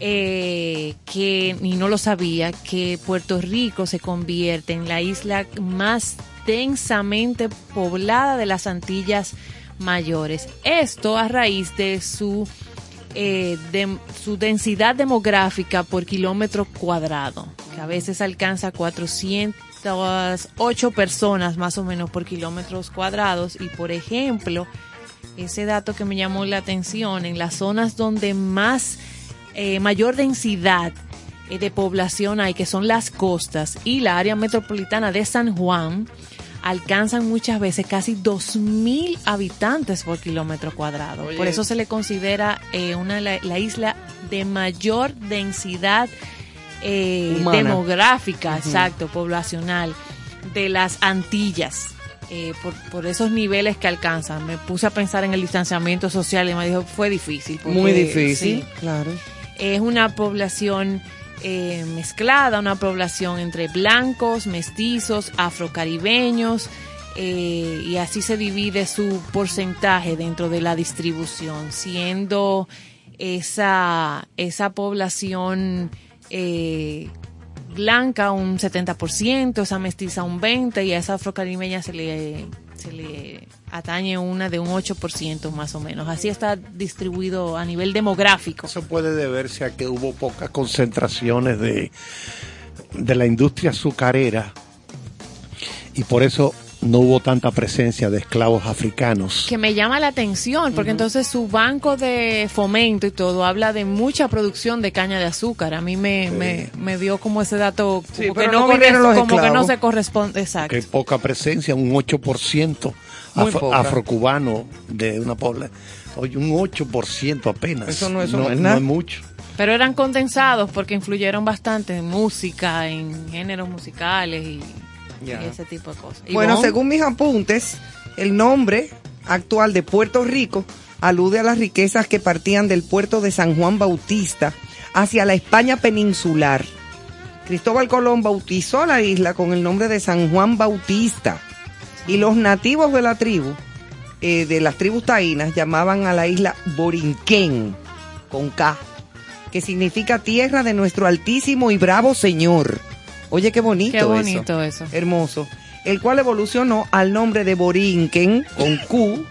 eh, que, y no lo sabía, que Puerto Rico se convierte en la isla más densamente poblada de las Antillas Mayores. Esto a raíz de su, eh, de su densidad demográfica por kilómetro cuadrado, que a veces alcanza 408 personas más o menos por kilómetros cuadrados. Y por ejemplo, ese dato que me llamó la atención, en las zonas donde más eh, mayor densidad eh, de población hay, que son las costas y la área metropolitana de San Juan, alcanzan muchas veces casi 2.000 habitantes por kilómetro cuadrado. Oye. Por eso se le considera eh, una la, la isla de mayor densidad eh, demográfica, exacto, poblacional de las Antillas. eh, por, por esos niveles que alcanzan. Me puse a pensar en el distanciamiento social y me dijo, fue difícil. porque, Muy difícil, sí, claro. es una población eh, mezclada, una población entre blancos, mestizos, afrocaribeños, eh, y así se divide su porcentaje dentro de la distribución, siendo esa, esa población eh, blanca un 70%, esa mestiza un 20% y a esa afrocaribeña se le, se le atañe una de un 8% más o menos. Así está distribuido a nivel demográfico. Eso puede deberse a que hubo pocas concentraciones de, de la industria azucarera y por eso no hubo tanta presencia de esclavos africanos. que me llama la atención, porque entonces su banco de fomento y todo habla de mucha producción de caña de azúcar. A mí me, me, me dio como ese dato Sí, como, que, no no vinieron corres- los como que no se corresponde. Exacto. Que poca presencia, un 8% Muy afro- poca. afrocubano de una población. Oye, un 8% apenas. Eso no- eso no es nada. mucho. Pero eran condensados porque influyeron bastante en música, en géneros musicales y, ese tipo de cosas. Bueno, según mis apuntes, el nombre actual de Puerto Rico alude a las riquezas que partían del puerto de San Juan Bautista hacia la España peninsular. Cristóbal Colón bautizó la isla con el nombre de San Juan Bautista y los nativos de la tribu, eh, de las tribus taínas, llamaban a la isla Borinquén, con K, que significa tierra de nuestro altísimo y bravo Señor. Oye, qué bonito. Qué bonito eso. Hermoso. El cual evolucionó al nombre de Borinquen, con Q,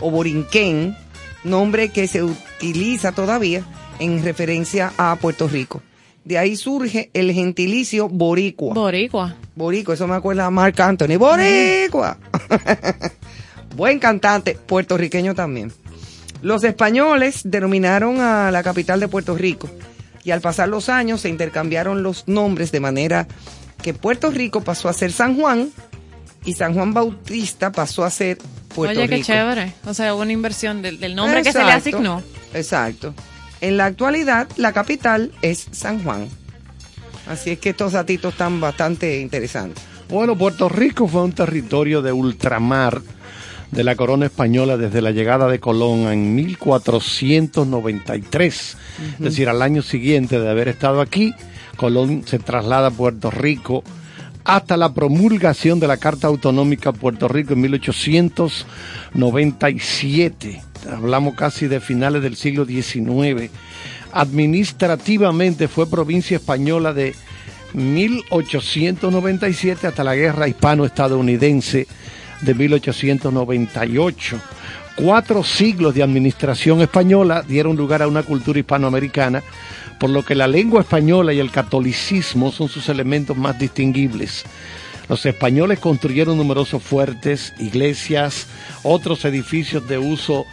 o Borinquen, nombre que se utiliza todavía en referencia a Puerto Rico. De ahí surge el gentilicio boricua. Boricua. Boricua, eso me acuerda a Marc Anthony. Boricua. Buen cantante, puertorriqueño también. Los españoles denominaron a la capital de Puerto Rico y al pasar los años se intercambiaron los nombres de manera que Puerto Rico pasó a ser San Juan y San Juan Bautista pasó a ser Puerto Oye, qué Rico. chévere. O sea, una inversión del, del nombre que se le asignó. Exacto. En la actualidad, la capital es San Juan. Así es que estos datitos están bastante interesantes. Bueno, Puerto Rico fue un territorio de ultramar de la corona española desde la llegada de Colón en 1493. Es decir, al año siguiente de haber estado aquí, Colón se traslada a Puerto Rico hasta la promulgación de la Carta Autonómica de Puerto Rico en 1897. Hablamos casi de finales del siglo XIX. Administrativamente fue provincia española de 1897 hasta la guerra hispano-estadounidense de 1898. Cuatro siglos de administración española dieron lugar a una cultura hispanoamericana, por lo que la lengua española y el catolicismo son sus elementos más distinguibles. Los españoles construyeron numerosos fuertes, iglesias, otros edificios de uso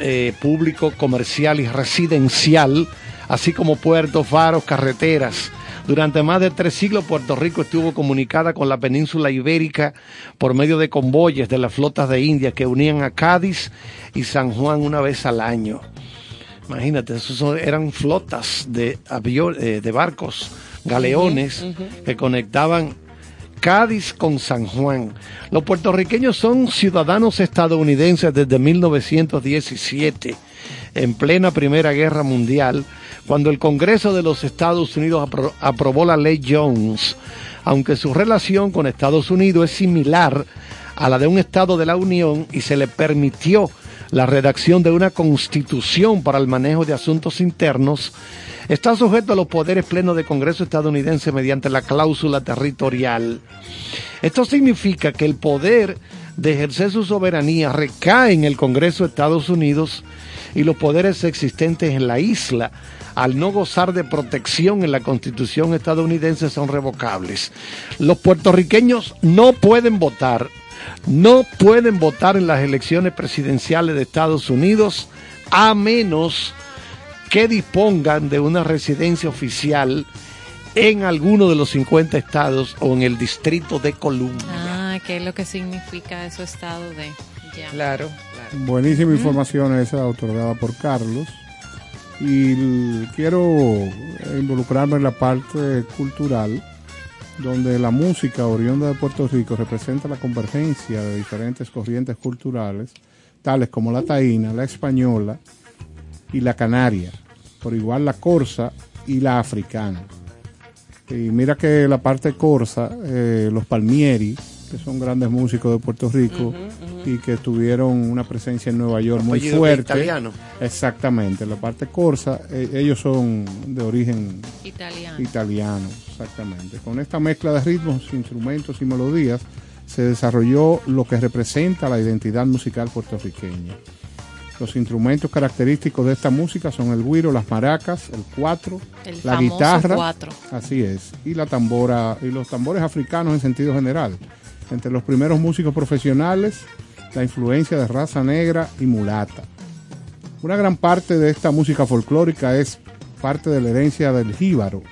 eh, público, comercial y residencial, así como puertos, faros, carreteras. Durante más de tres siglos Puerto Rico estuvo comunicada con la península ibérica por medio de convoyes de las flotas de India que unían a Cádiz y San Juan una vez al año. Imagínate, esos eran flotas de, avio- eh, de barcos, galeones, que conectaban Cádiz con San Juan. Los puertorriqueños son ciudadanos estadounidenses desde 1917, en plena Primera Guerra Mundial, cuando el Congreso de los Estados Unidos apro- aprobó la ley Jones, aunque su relación con Estados Unidos es similar a la de un Estado de la Unión y se le permitió la redacción de una constitución para el manejo de asuntos internos, está sujeto a los poderes plenos del Congreso estadounidense mediante la cláusula territorial. Esto significa que el poder de ejercer su soberanía recae en el Congreso de Estados Unidos y los poderes existentes en la isla, al no gozar de protección en la Constitución estadounidense, son revocables. Los puertorriqueños no pueden votar, no pueden votar en las elecciones presidenciales de Estados Unidos a menos que dispongan de una residencia oficial en alguno de los 50 estados o en el Distrito de Columbia. Ah, ¿qué es lo que significa eso estado de ya? Claro. Buenísima información esa otorgada por Carlos. Y quiero involucrarme en la parte cultural donde la música oriunda de Puerto Rico representa la convergencia de diferentes corrientes culturales, tales como la taína, la española y la canaria, por igual la corsa y la africana. Y mira que la parte corsa, eh, los palmieri, que son grandes músicos de Puerto Rico y que tuvieron una presencia en Nueva York muy fuerte. italiano. Exactamente, la parte corsa, eh, ellos son de origen Italiano. italiano, exactamente. Con esta mezcla de ritmos, instrumentos y melodías se desarrolló lo que representa la identidad musical puertorriqueña. Los instrumentos característicos de esta música son el güiro, las maracas, el cuatro, El la guitarra, cuatro. así es, y la tambora y los tambores africanos en sentido general. Entre los primeros músicos profesionales, la influencia de raza negra y mulata. Una gran parte de esta música folclórica es parte de la herencia del jíbaro,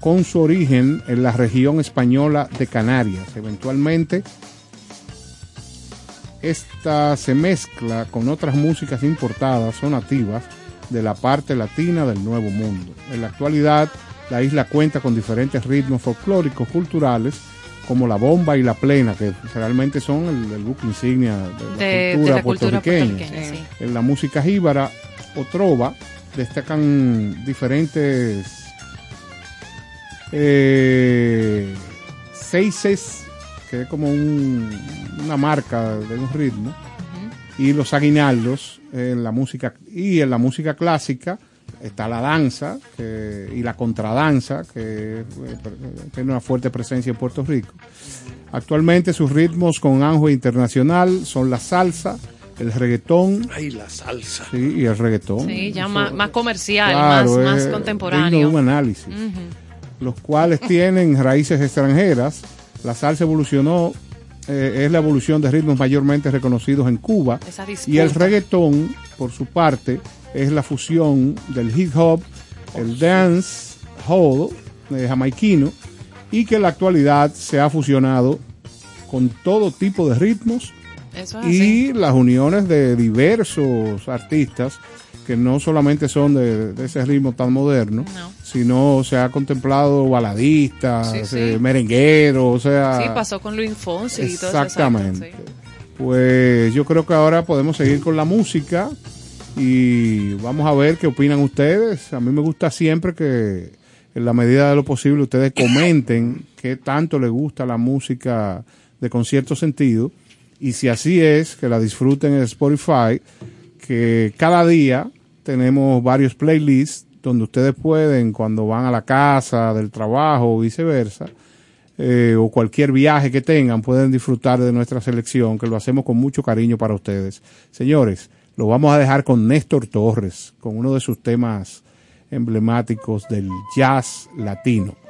con su origen en la región española de Canarias. Eventualmente, esta se mezcla con otras músicas importadas o nativas de la parte latina del Nuevo Mundo. En la actualidad, la isla cuenta con diferentes ritmos folclóricos culturales como la bomba y la plena, que realmente son el, el buque insignia de la de cultura cultura puertorriqueña. puertorriqueña, sí. En la música jíbara o trova destacan diferentes eh, seises, que es como un- una marca de un ritmo, y los aguinaldos en la música y en la música clásica está la danza que- y la contradanza que eh, tiene una fuerte presencia en Puerto Rico. Actualmente sus ritmos con auge internacional son la salsa, el reggaetón Ay, la salsa. sí, y el reggaetón. Sí, ya Eso- más, más comercial, claro, más, más contemporáneo. un análisis. Los cuales tienen raíces extranjeras. La salsa evolucionó, eh, es la evolución de ritmos mayormente reconocidos en Cuba. Y el reggaetón, por su parte, es la fusión del hip hop, el dance hall eh, jamaiquino, y que en la actualidad se ha fusionado con todo tipo de ritmos Eso es así. y las uniones de diversos artistas que no solamente son de, de ese ritmo tan moderno, No. sino se ha contemplado baladistas, Sí, sí. eh, merengueros, o sea... Sí, pasó con Luis Fonsi y todo eso. Exactamente. sí. Pues yo creo que ahora podemos seguir con la música y vamos a ver qué opinan ustedes. A mí me gusta siempre que en la medida de lo posible ustedes comenten qué tanto les gusta la música de concierto sentido y si así es, que la disfruten en Spotify, que cada día tenemos varios playlists donde ustedes pueden, cuando van a la casa, del trabajo o viceversa, eh, o cualquier viaje que tengan, pueden disfrutar de nuestra selección, que lo hacemos con mucho cariño para ustedes. Señores, lo vamos a dejar con Néstor Torres, con uno de sus temas emblemáticos del jazz latino.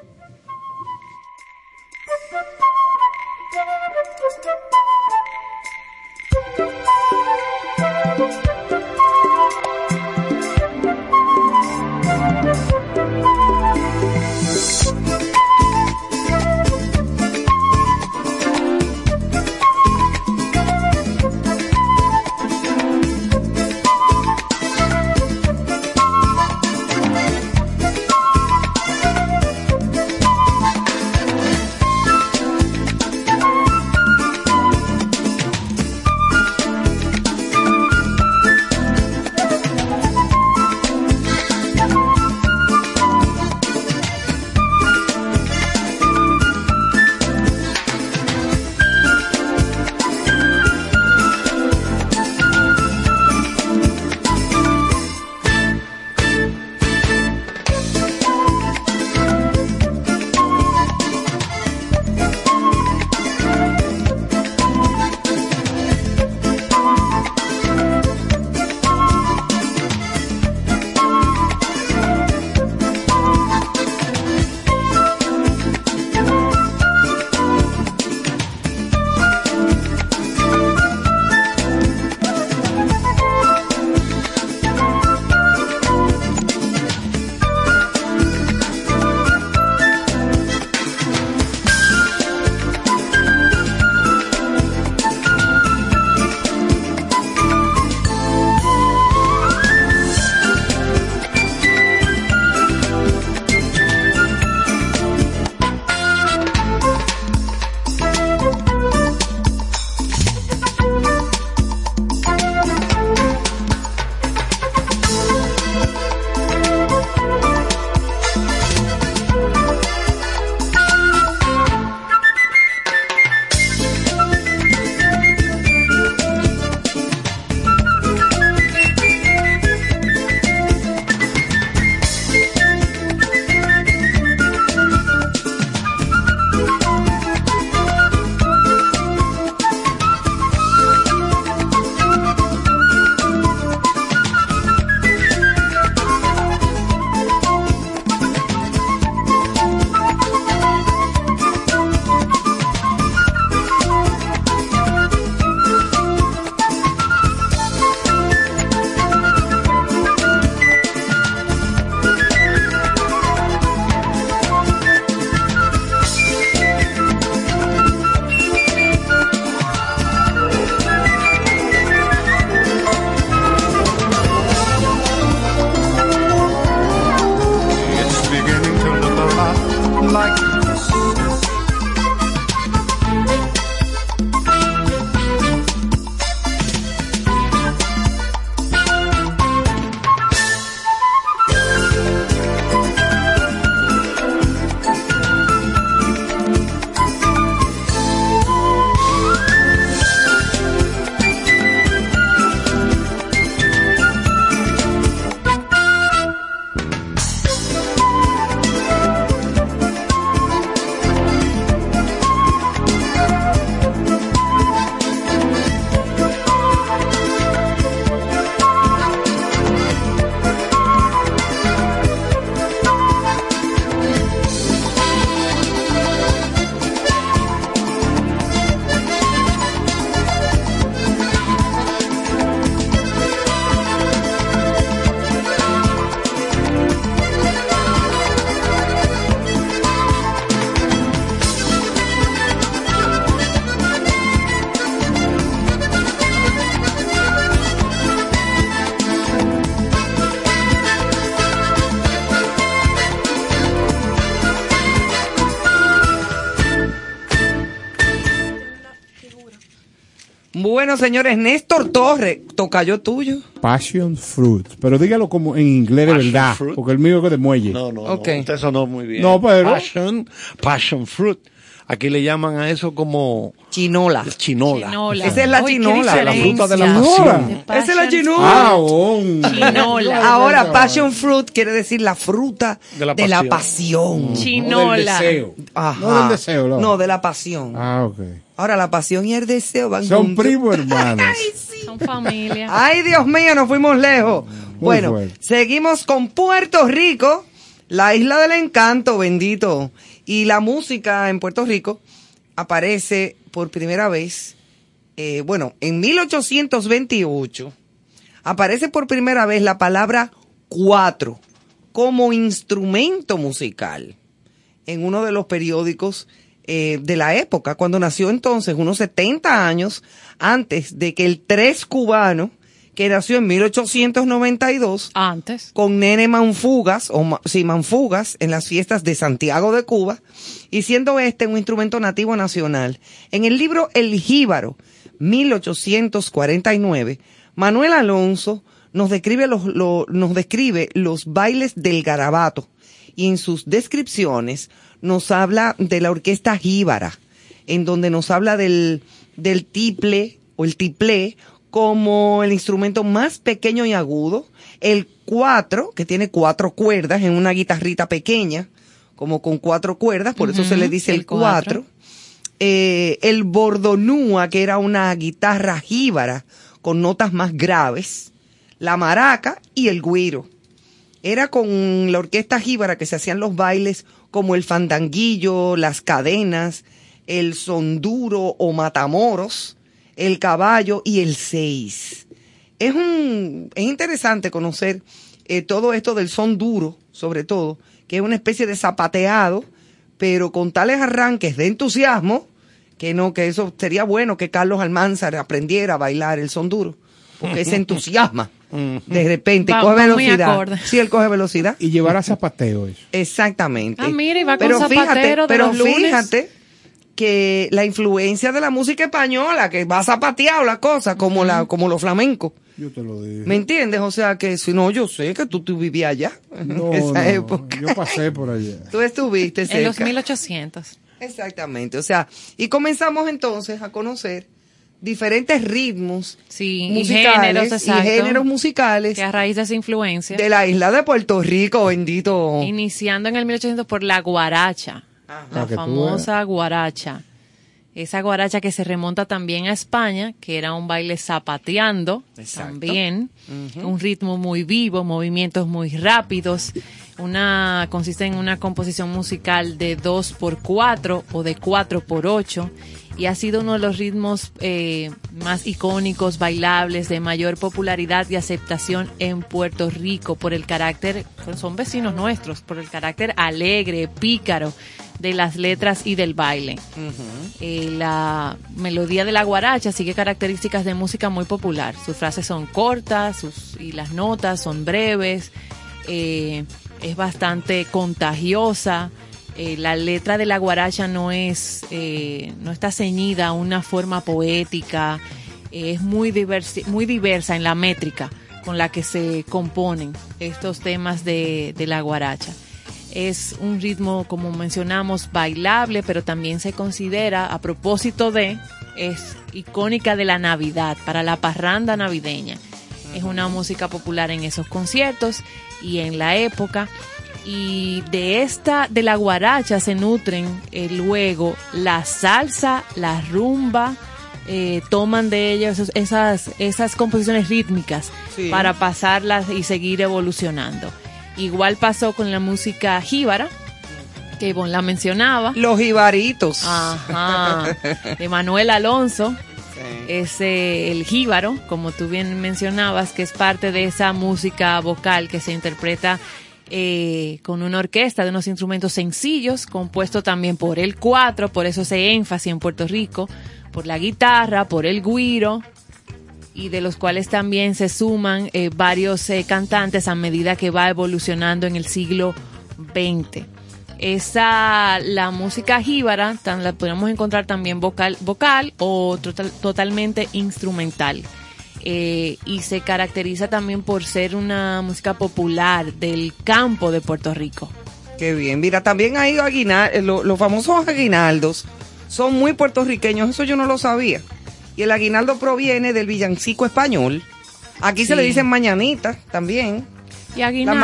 Bueno, señores, Néstor Torres, tocayo tuyo. Passion fruit. Pero dígalo como en inglés de Passion verdad. fruit. Porque el mío es de muelle. No, no, Ok. no. Usted sonó muy bien. No, pero- Passion, passion fruit. Aquí le llaman a eso como Chinola. chinola. Chinola. Esa es la chinola, la fruta de la pasión. Esa es la chinola. Ah, oh. Chinola. Ahora, passion fruit quiere decir la fruta De la de la pasión. No del Chinola. deseo. Ajá. No del deseo, no. No, de la pasión. Ah, ok. Ahora, la pasión y el deseo van Son juntos. primos hermanos. Son familia. Ay, Dios mío, nos fuimos lejos. bueno, fuerte. seguimos con Puerto Rico, la isla del encanto, bendito. Y la música en Puerto Rico aparece por primera vez, eh, bueno, en 1828, aparece por primera vez la palabra cuatro como instrumento musical en uno de los periódicos eh, de la época, cuando nació entonces, unos 70 años antes de que el tres cubano, que nació en 1892, Antes. con Nene Manfugas, o sí, Manfugas, en las fiestas de Santiago de Cuba, y siendo este un instrumento nativo nacional. En el libro El Jíbaro, 1849, Manuel Alonso nos describe los, lo- nos describe los bailes del garabato, y en sus descripciones nos habla de la orquesta jíbara, en donde nos habla del, del tiple o el tiplé como el instrumento más pequeño y agudo, el cuatro, que tiene cuatro cuerdas en una guitarrita pequeña, como con cuatro cuerdas, por eso se le dice el, cuatro. cuatro. Eh, el bordonúa, que era una guitarra jíbara con notas más graves, la maraca y el güiro. Era con la orquesta jíbara que se hacían los bailes como el fandanguillo, las cadenas, el sonduro o matamoros, el caballo y el seis. Es un, es interesante conocer eh, todo esto del son duro, sobre todo, que es una especie de zapateado, pero con tales arranques de entusiasmo, que no, que eso sería bueno que Carlos Almanzar aprendiera a bailar el son duro, porque se entusiasma de repente, Va- coge va velocidad. Sí, él coge velocidad. Y llevar a zapateo eso. Exactamente. Ah, mira, y va con pero fíjate, zapatero de pero los lunes. fíjate que la influencia de la música española, que va zapateado la cosa, como la, como los flamencos. Yo te lo dije. ¿Me entiendes? O sea que si no, yo sé que tú, tú vivías allá No, en esa no, época. Yo pasé por allá. Tú estuviste cerca. En los 1800. Exactamente. O sea, y comenzamos entonces a conocer diferentes ritmos Sí, y géneros, y géneros musicales Que a raíz de esa influencia. de la isla de Puerto Rico, bendito. Iniciando en el 1800 por la guaracha. La famosa guaracha. Esa guaracha que se remonta también a España, que era un baile zapateando Exacto. también, un ritmo muy vivo, movimientos muy rápidos, una consiste en una composición musical de 2 por 4 o de 4 por 8 y ha sido uno de los ritmos eh, más icónicos, bailables, de mayor popularidad y aceptación en Puerto Rico por el carácter, pues son vecinos nuestros, por el carácter alegre, pícaro de las letras y del baile. Eh, la melodía de la guaracha sigue características de música muy popular. Sus frases son cortas sus, y las notas son breves. eh, es bastante contagiosa. Eh, la letra de la guaracha no es eh, no está ceñida a una forma poética. eh, es muy diversi- muy diversa en la métrica con la que se componen estos temas de, de la guaracha. Es un ritmo, como mencionamos, bailable, pero también se considera, a propósito de, es icónica de la Navidad, para la parranda navideña. Es una música popular en esos conciertos y en la época. Y de esta, de la guaracha se nutren eh, luego la salsa, la rumba, eh, toman de ellas esos- esas, esas composiciones rítmicas Sí. para pasarlas y seguir evolucionando. Igual pasó con la música jíbara, que Ivonne la mencionaba. Los ibaritos. Ajá. De Manuel Alonso. Es eh, el jíbaro, como tú bien mencionabas, que es parte de esa música vocal que se interpreta eh, con una orquesta de unos instrumentos sencillos, compuesto también por el cuatro, por eso ese énfasis en Puerto Rico, por la guitarra, por el guiro, y de los cuales también se suman eh, varios eh, cantantes a medida que va evolucionando en el siglo XX. Esa, la música jíbara, tan, la podemos encontrar también vocal, vocal o total- totalmente instrumental. Eh, y se caracteriza también por ser una música popular del campo de Puerto Rico. Qué bien. Mira, también hay aguinal- eh, lo- los famosos aguinaldos son muy puertorriqueños, eso yo no lo sabía. Y el aguinaldo proviene del villancico español. Aquí se le dicen mañanitas también. Y aguinaldo.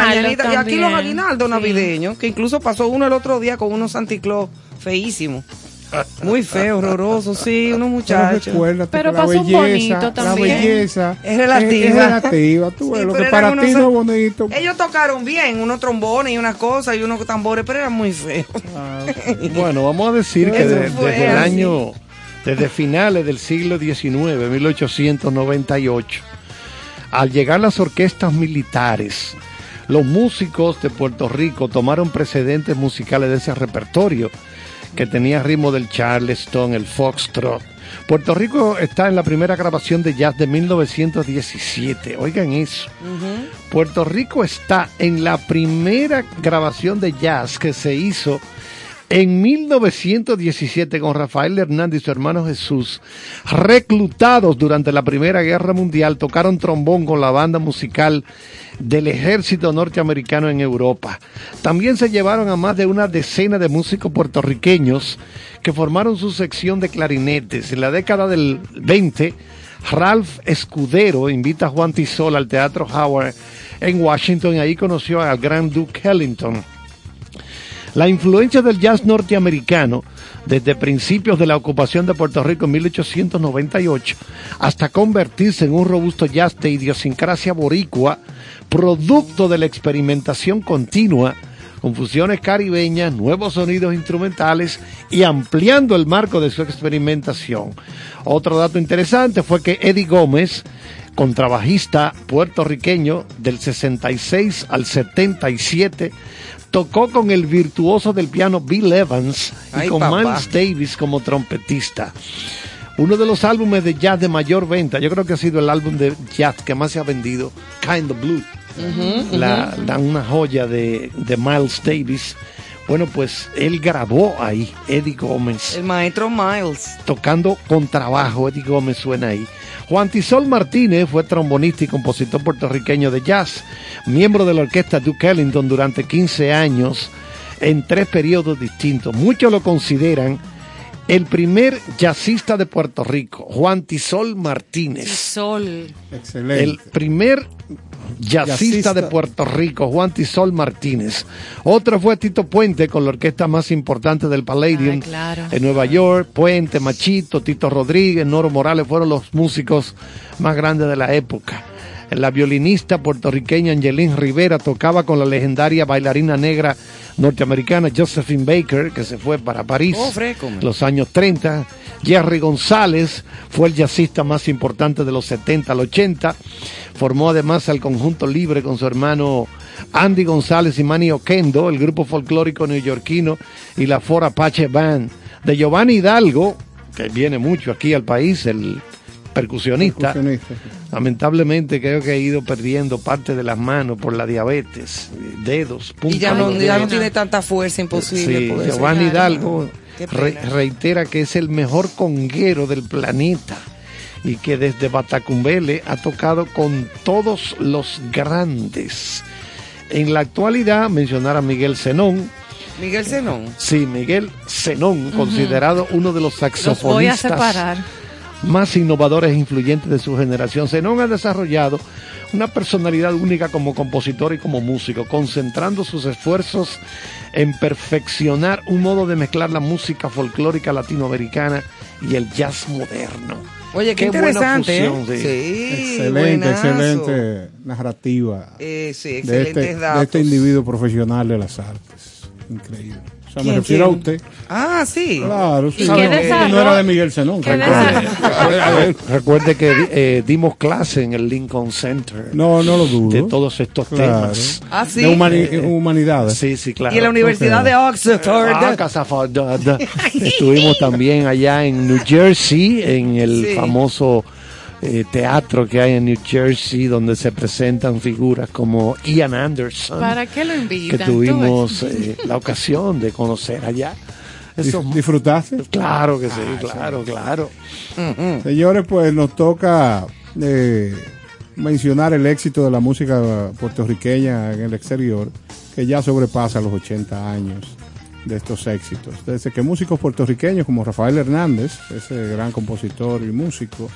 Y aquí los aguinaldos Sí. navideños, que incluso pasó uno el otro día con unos Santiclós feísimos. Muy feo, horroroso, sí, unos Pero muchachos. Pero la pasó belleza, bonito la también. belleza Es relativa. Es, es relativa. Tú ves, Sí, lo pero que para ti no es bonito. Ellos tocaron bien, unos trombones y unas cosas y unos tambores, pero eran muy feos. Ah, Bueno, vamos a decir que de- desde el año, desde finales del siglo XIX, 1898, al llegar las orquestas militares, los músicos de Puerto Rico tomaron precedentes musicales de ese repertorio que tenía ritmo del charleston, el foxtrot. Puerto Rico está en la primera grabación de jazz de 1917. Oigan eso. Puerto Rico está en la primera grabación de jazz que se hizo en 1917 con Rafael Hernández y su hermano Jesús, reclutados durante la Primera Guerra Mundial, tocaron trombón con la banda musical del ejército norteamericano en Europa. También se llevaron a más de una decena de músicos puertorriqueños que formaron su sección de clarinetes. En la década del 20, Ralph Escudero invita a Juan Tisol al Teatro Howard en Washington y ahí conoció al gran Duke Ellington. La influencia del jazz norteamericano desde principios de la ocupación de Puerto Rico en 1898 hasta convertirse en un robusto jazz de idiosincrasia boricua, producto de la experimentación continua con fusiones caribeñas, nuevos sonidos instrumentales y ampliando el marco de su experimentación. Otro dato interesante fue que Eddie Gómez, contrabajista puertorriqueño del 66 al 77, tocó con el virtuoso del piano Bill Evans y Ay, con papá. Miles Davis como trompetista. Uno de los álbumes de jazz de mayor venta, yo creo que ha sido el álbum de jazz que más se ha vendido, Kind of Blue, la, la- una joya de, de Miles Davis. Bueno, pues él grabó ahí, Eddie Gómez El maestro Miles. tocando con trabajo, Eddie Gómez suena ahí. Juan Tisol Martínez fue trombonista y compositor puertorriqueño de jazz, miembro de la orquesta Duke Ellington durante 15 años en tres periodos distintos. Muchos lo consideran el primer jazzista de Puerto Rico, Juan Tisol Martínez. Sol. Excelente. El primer jazzista, de Puerto Rico, Juan Tisol Martínez. Otro fue Tito Puente con la orquesta más importante del Palladium claro. en Nueva York. Puente, Machito, Tito Rodríguez, Noro Morales fueron los músicos más grandes de la época. La violinista puertorriqueña Angelín Rivera tocaba con la legendaria bailarina negra norteamericana Josephine Baker, que se fue para París Oh, man. los años 30. Jerry González fue el jazzista más importante de los 70 al 80. Formó además el conjunto libre con su hermano Andy González y Manny Oquendo, el grupo folclórico neoyorquino y la Ford Apache Band. De Giovanni Hidalgo, que viene mucho aquí al país, el percusionista. Percusionista. Lamentablemente creo que ha ido perdiendo parte de las manos por la diabetes, dedos, puntas Y ya no, ya no tiene tanta fuerza, imposible. Sí, poder Giovanni. Hidalgo re- reitera que es el mejor conguero del planeta y que desde Batacumbele ha tocado con todos los grandes. En la actualidad, mencionar a Miguel Zenón, Miguel Zenón. sí, Miguel Zenón, considerado uno de los Los voy a saxofonistas separar. Más innovadores e influyentes de su generación. Zenón ha desarrollado una personalidad única como compositor y como músico, concentrando sus esfuerzos en perfeccionar un modo de mezclar la música folclórica latinoamericana y el jazz moderno. Oye, qué, buena interesante. ¿eh? fusión, sí. Sí, excelente, buenazo. excelente narrativa Eh, sí, de este, de este individuo profesional de las artes. Increíble. O sea, me ¿Quién, refiero a quién? usted. Ah, sí. Claro, sí. ¿Y No, era de Miguel Zenón. ¿Qué recuerde. Recuerde que eh, dimos clase en el Lincoln Center No, no lo dudo. de todos estos Claro. temas. Ah, sí. De humani- humanidades. Sí, sí, claro. Y en la Universidad de Oxford. Ah, Casaford. Estuvimos también allá en New Jersey, en el Sí. famoso eh, teatro que hay en New Jersey donde se presentan figuras como Ian Anderson. ¿Para qué lo que invitan? tuvimos Tú ves. eh, la ocasión de conocer allá. Eso, ¿Disfrutaste? claro que sí, Ah, claro, claro. Señores, pues nos toca eh, mencionar el éxito de la música puertorriqueña en el exterior, que ya sobrepasa los 80 años de estos éxitos. Desde que músicos puertorriqueños como Rafael Hernández, ese gran compositor y músico,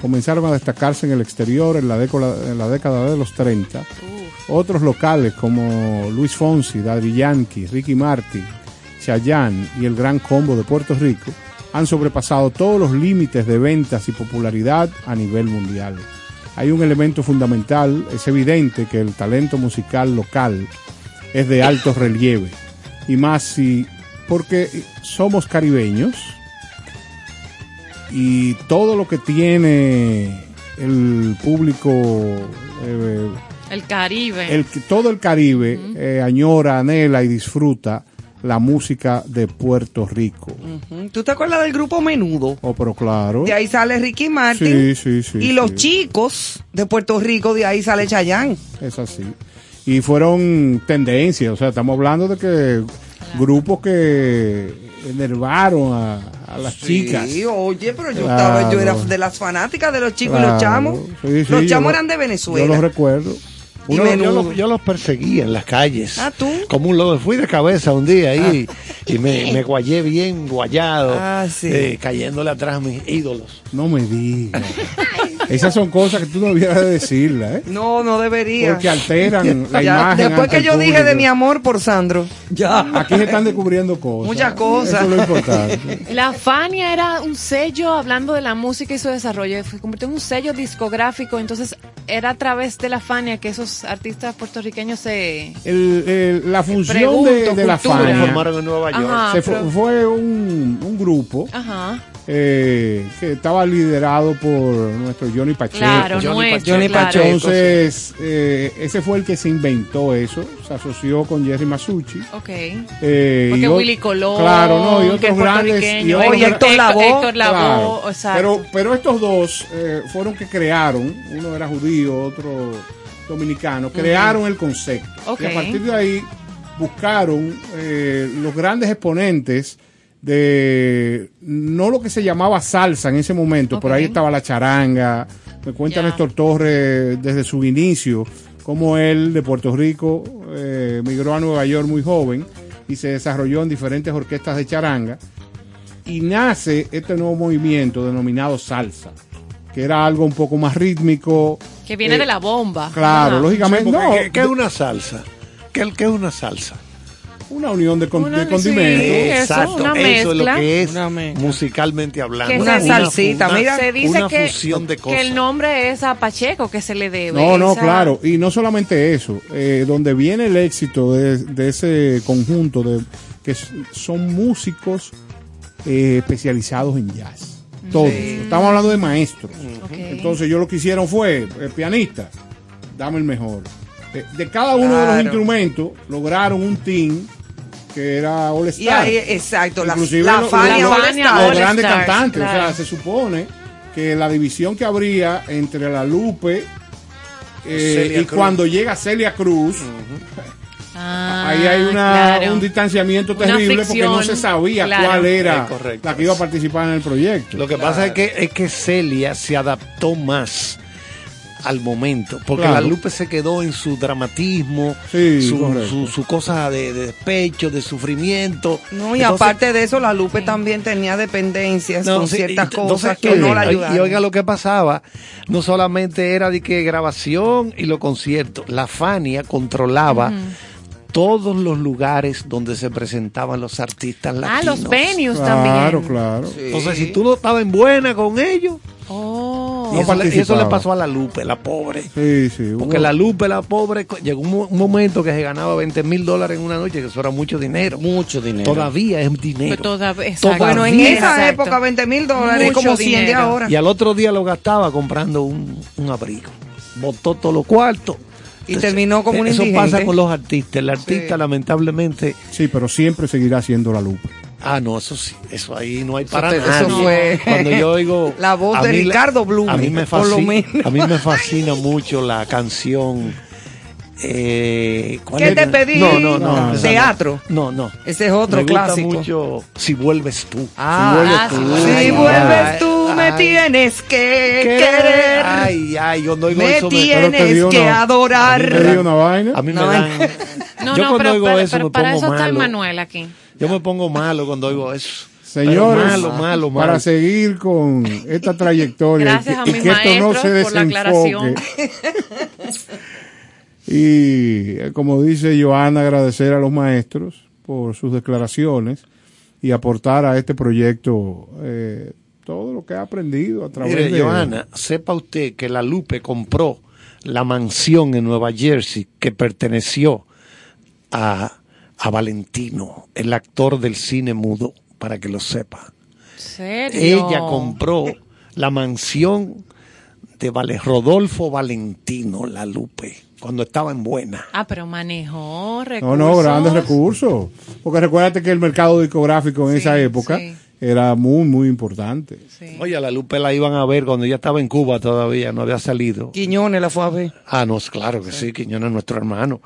comenzaron a destacarse en el exterior en la, década, en la década de los 30, otros locales como Luis Fonsi, Daddy Yankee, Ricky Martin, Chayanne y el Gran Combo de Puerto Rico han sobrepasado todos los límites de ventas y popularidad a nivel mundial. Hay un elemento fundamental, es evidente que el talento musical local es de alto relieve y más si porque somos caribeños y todo lo que tiene el público eh, El Caribe. el, todo el Caribe eh, añora, anhela y disfruta la música de Puerto Rico. Ujú. ¿Tú te acuerdas del grupo Menudo? Oh, pero claro. De ahí sale Ricky Martin. Sí, sí, sí. y los chicos de Puerto Rico, de ahí sale Chayanne. Es así. Y fueron tendencias, o sea, estamos hablando de que grupos que enervaron a, a las chicas. Sí, oye, pero yo Claro. estaba, yo era de las fanáticas de los chicos y los chamos. Sí, sí, los yo chamos eran de Yo Venezuela. los recuerdo. Yo, yo los- yo los perseguía en las calles. Ah, ¿tú? Como un lobo. Fui de cabeza un día ahí y me, me guayé bien guayado, Ah, sí. eh, cayéndole atrás a mis ídolos. No me digas. Esas son cosas que tú no debieras de decirlas, ¿eh? No, no debería. Porque alteran la Ya, imagen. después que yo dije de mi amor por Sandro. Ya. Aquí se están descubriendo cosas. Muchas cosas. Eso es lo importante. La Fania era un sello, hablando de la música y su desarrollo, se convirtió en un sello discográfico, entonces era a través de la Fania que esos artistas puertorriqueños se... El- el- la función Pregunto, de, de la cultura. Se Fania formaron en Nueva York. Ajá, se pero- fue un, un grupo Ajá, eh, que estaba liderado por nuestro Johnny Pacheco. claro, Johnny nuestro, Johnny claro. Pacheco. Entonces, eh, ese fue el que se inventó eso, se asoció con Jerry Masucci. Ok. eh, Porque y Willy Colón, Claro, no, y que otros es grandes. Y otros gra- Héctor Lavoe. Héctor Lavoe, Claro. Pero, pero estos dos eh, fueron que crearon, uno era judío, otro dominicano, crearon el concepto. Ok. Y a partir de ahí buscaron eh, los grandes exponentes de no lo que se llamaba salsa en ese momento, por ahí estaba la charanga. Me cuenta Ya. Néstor Torres desde su inicio, como él de Puerto Rico eh, migró a Nueva York muy joven y se desarrolló en diferentes orquestas de charanga y nace este nuevo movimiento denominado salsa, que era algo un poco más rítmico. Que viene eh, de la bomba. Claro, lógicamente, no, ¿qué, qué es una salsa? ¿Qué, qué es una salsa? Una unión de, con- Una- de sí, condimentos. eso, Exacto, una eso es lo que es Una musicalmente hablando. Que Una salsita, mira. Se dice una que, fusión de que cosas. el nombre es a Pacheco que se le debe. No, no, esa- claro. Y no solamente eso, eh, donde viene el éxito de, de ese conjunto de que son músicos eh, especializados en jazz. Todos. Estamos hablando de maestros. Ok. Entonces, ellos lo que hicieron fue, eh, pianista, dame el mejor. De cada uno de los instrumentos, lograron un team que era All Star. ahí, exacto, la, Inclusive la lo- Fania la All Fania Star. los All grandes Stars, cantantes. O claro. sea, se supone que la división que habría entre la Lupe eh, Celia y Cruz. cuando llega Celia Cruz, Ah, ahí hay una, claro. un distanciamiento Una terrible porque no se sabía claro. cuál era correcto. la que iba a participar en el proyecto. Lo que pasa es que, es que Celia se adaptó más al momento, porque Claro. la Lupe se quedó en su dramatismo, Sí, su, correcto. su, su cosa de, de despecho, de sufrimiento. No, y Entonces- aparte de eso, la Lupe también tenía dependencias No, con sí, ciertas y- cosas entonces, que no la y- ayudaron. Y oiga lo que pasaba, no solamente era de que grabación y los conciertos, la Fania controlaba todos los lugares donde se presentaban los artistas Ah, latinos. los venues Claro, también. claro. Entonces, si tú no estabas en buena con ellos, Oh. y No eso, le, y eso le participaba. pasó a la Lupe, la pobre. Sí, sí. hubo- Porque la Lupe, la pobre, llegó un, mo- un momento que se ganaba 20 mil dólares en una noche, que eso era mucho dinero. Mucho dinero. Todavía es dinero. Pero toda- exacto. Bueno, en Todavía. esa Exacto. época 20 mil dólares es Mucho como 100 de ahora. Y al otro día lo gastaba comprando un, un abrigo. Botó todos los cuartos. Y terminó como un Eso indigente. pasa con los artistas. El artista, Sí. lamentablemente, Sí, pero siempre seguirá siendo la Lupe. Ah, no, eso sí, eso ahí no hay Eso para te- nada. eso fue- Cuando yo oigo La voz de mí Ricardo Blume, a mí me por lo fascina, menos. a mí me fascina mucho la canción. Eh, ¿cuál ¿Qué era? te pedí? No, no, no. Teatro. No, no. Ese es otro me gusta clásico. mucho Si vuelves tú. Ah, Ah, sí, si vuelves tú me tienes que querer. querer. Ay, ay, cuando oigo me eso me, Pero te tienes que una- adorar. ¿Te dio una vaina? a mí me No, dan. No, yo no, cuando pero, oigo pero- eso pero me para pongo eso está el malo. Manuel aquí. Yo me pongo malo cuando oigo eso. Señores, malo, malo, malo. para seguir con esta trayectoria Gracias y a que, mis y que esto no maestros se por la desenfoque. aclaración. y eh, como dice Joana, agradecer a los maestros por sus declaraciones y aportar a este proyecto eh, todo lo que ha aprendido a través Mire, de Joana, sepa usted que la Lupe compró la mansión en Nueva Jersey que perteneció a, a Valentino, el actor del cine mudo, para que lo sepa. ¿Serio? Ella compró la mansión de Vale- Rodolfo Valentino, la Lupe, cuando estaba en buena. Ah, pero manejó No, recursos. no, grandes recursos. Porque recuérdate que el mercado discográfico en Sí, esa época sí. Era muy, muy importante. Sí. Oye, a la Lupe la iban a ver cuando ella estaba en Cuba todavía, no había salido. Quiñones la fue a ver. Ah, no, claro que sí, Quiñones es nuestro hermano.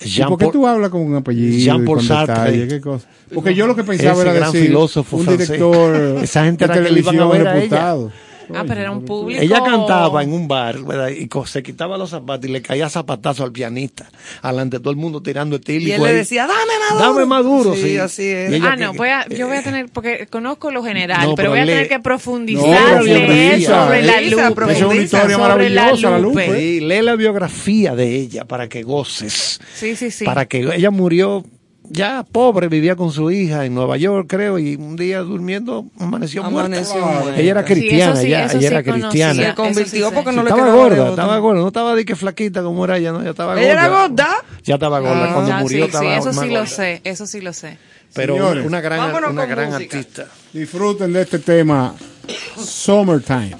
¿Y Jean por qué tú hablas con un apellido Jean Paul Sartre. ¿Qué cosa? Porque yo lo que pensaba Ese era gran decir filósofo un francés. director Esa gente de era que le iban a televisión ver a ella. Ah, pero era un público. Ella cantaba en un bar, ¿verdad? Y se quitaba los zapatos y le caía zapatazo al pianista. Alante todo el mundo tirando etílico. Y él le ahí. decía, dame más duro. Dame más duro, Sí, sí. así es. Ah, que- no, voy a, yo voy a tener, porque conozco lo general, No, pero pero voy a lee- tener que No, profundizar, leer sobre la Lupe. profundiza. Es una historia maravillosa, la Lupe. Lupe. Sí, lee la biografía de ella para que goces. Sí, sí, sí. Para que ella murió ya pobre, vivía con su hija en Nueva York, creo, y un día durmiendo amaneció, Amaneció muerta. muerta. Ella era cristiana, sí, ya, ella sí era conocía. cristiana. Se convirtió sí porque sé. no le estaba gorda, estaba gorda, no estaba de que flaquita como era ella, no, ya estaba gorda. ¿Ella era gorda? Ya estaba gorda, Ah. cuando murió sí, estaba sí, eso más sí lo gorda. sé, eso sí lo sé. Pero Señores, una gran, una gran música. artista. Disfruten de este tema. Summertime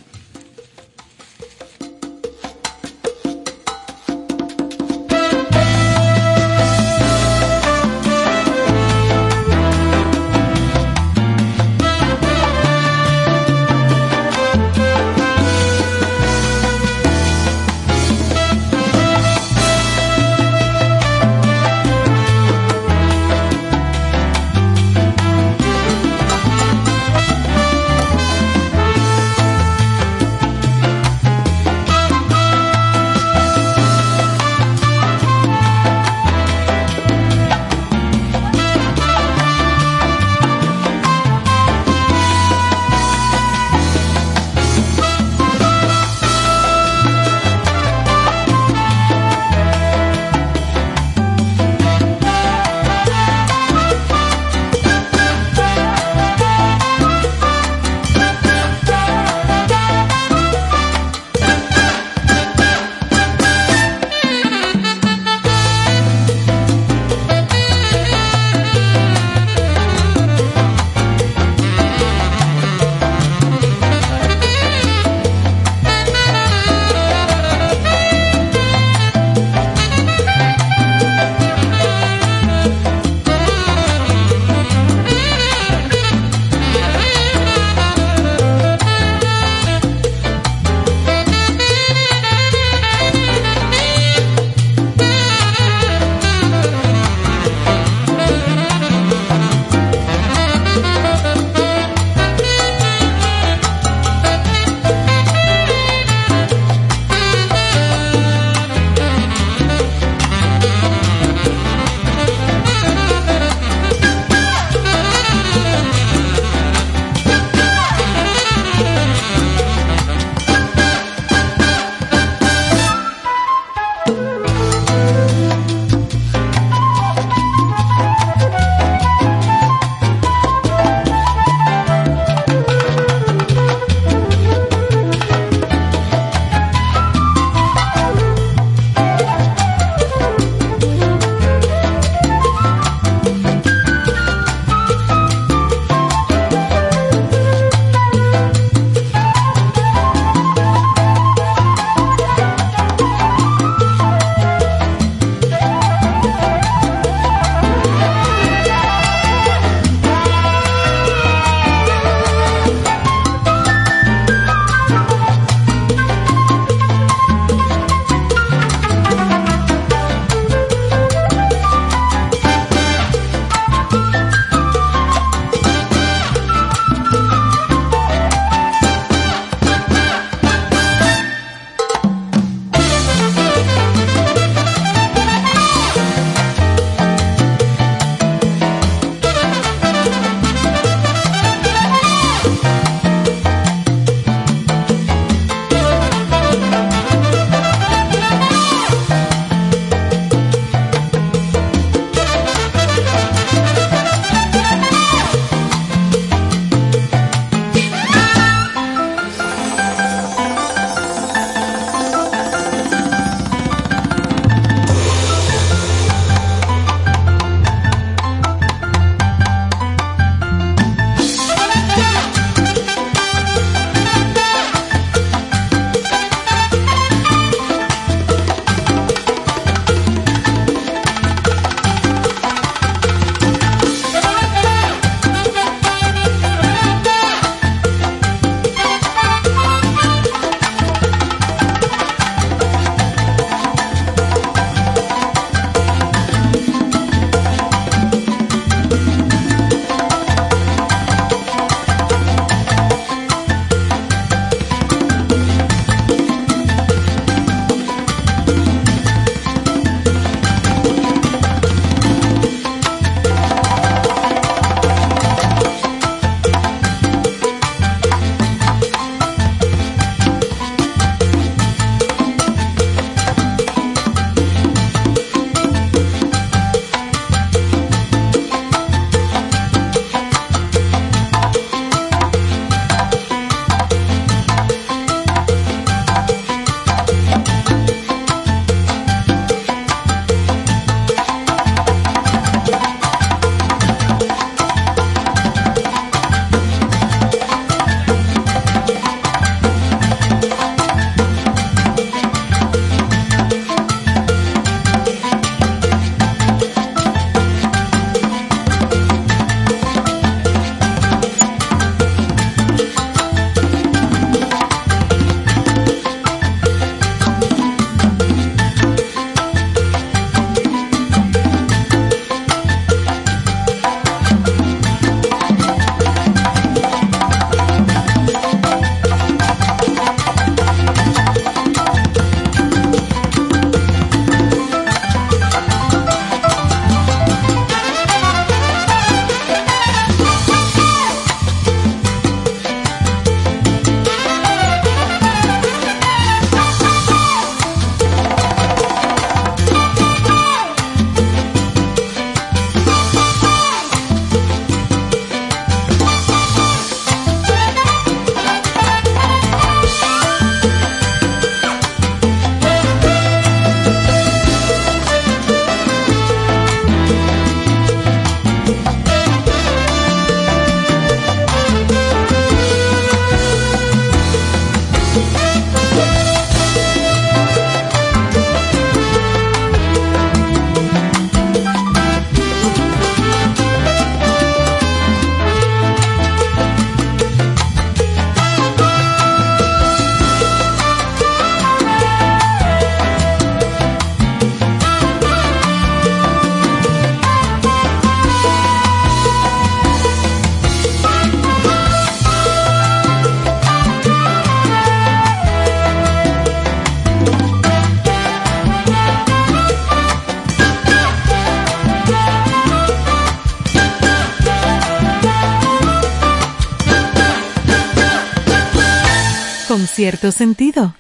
cierto sentido.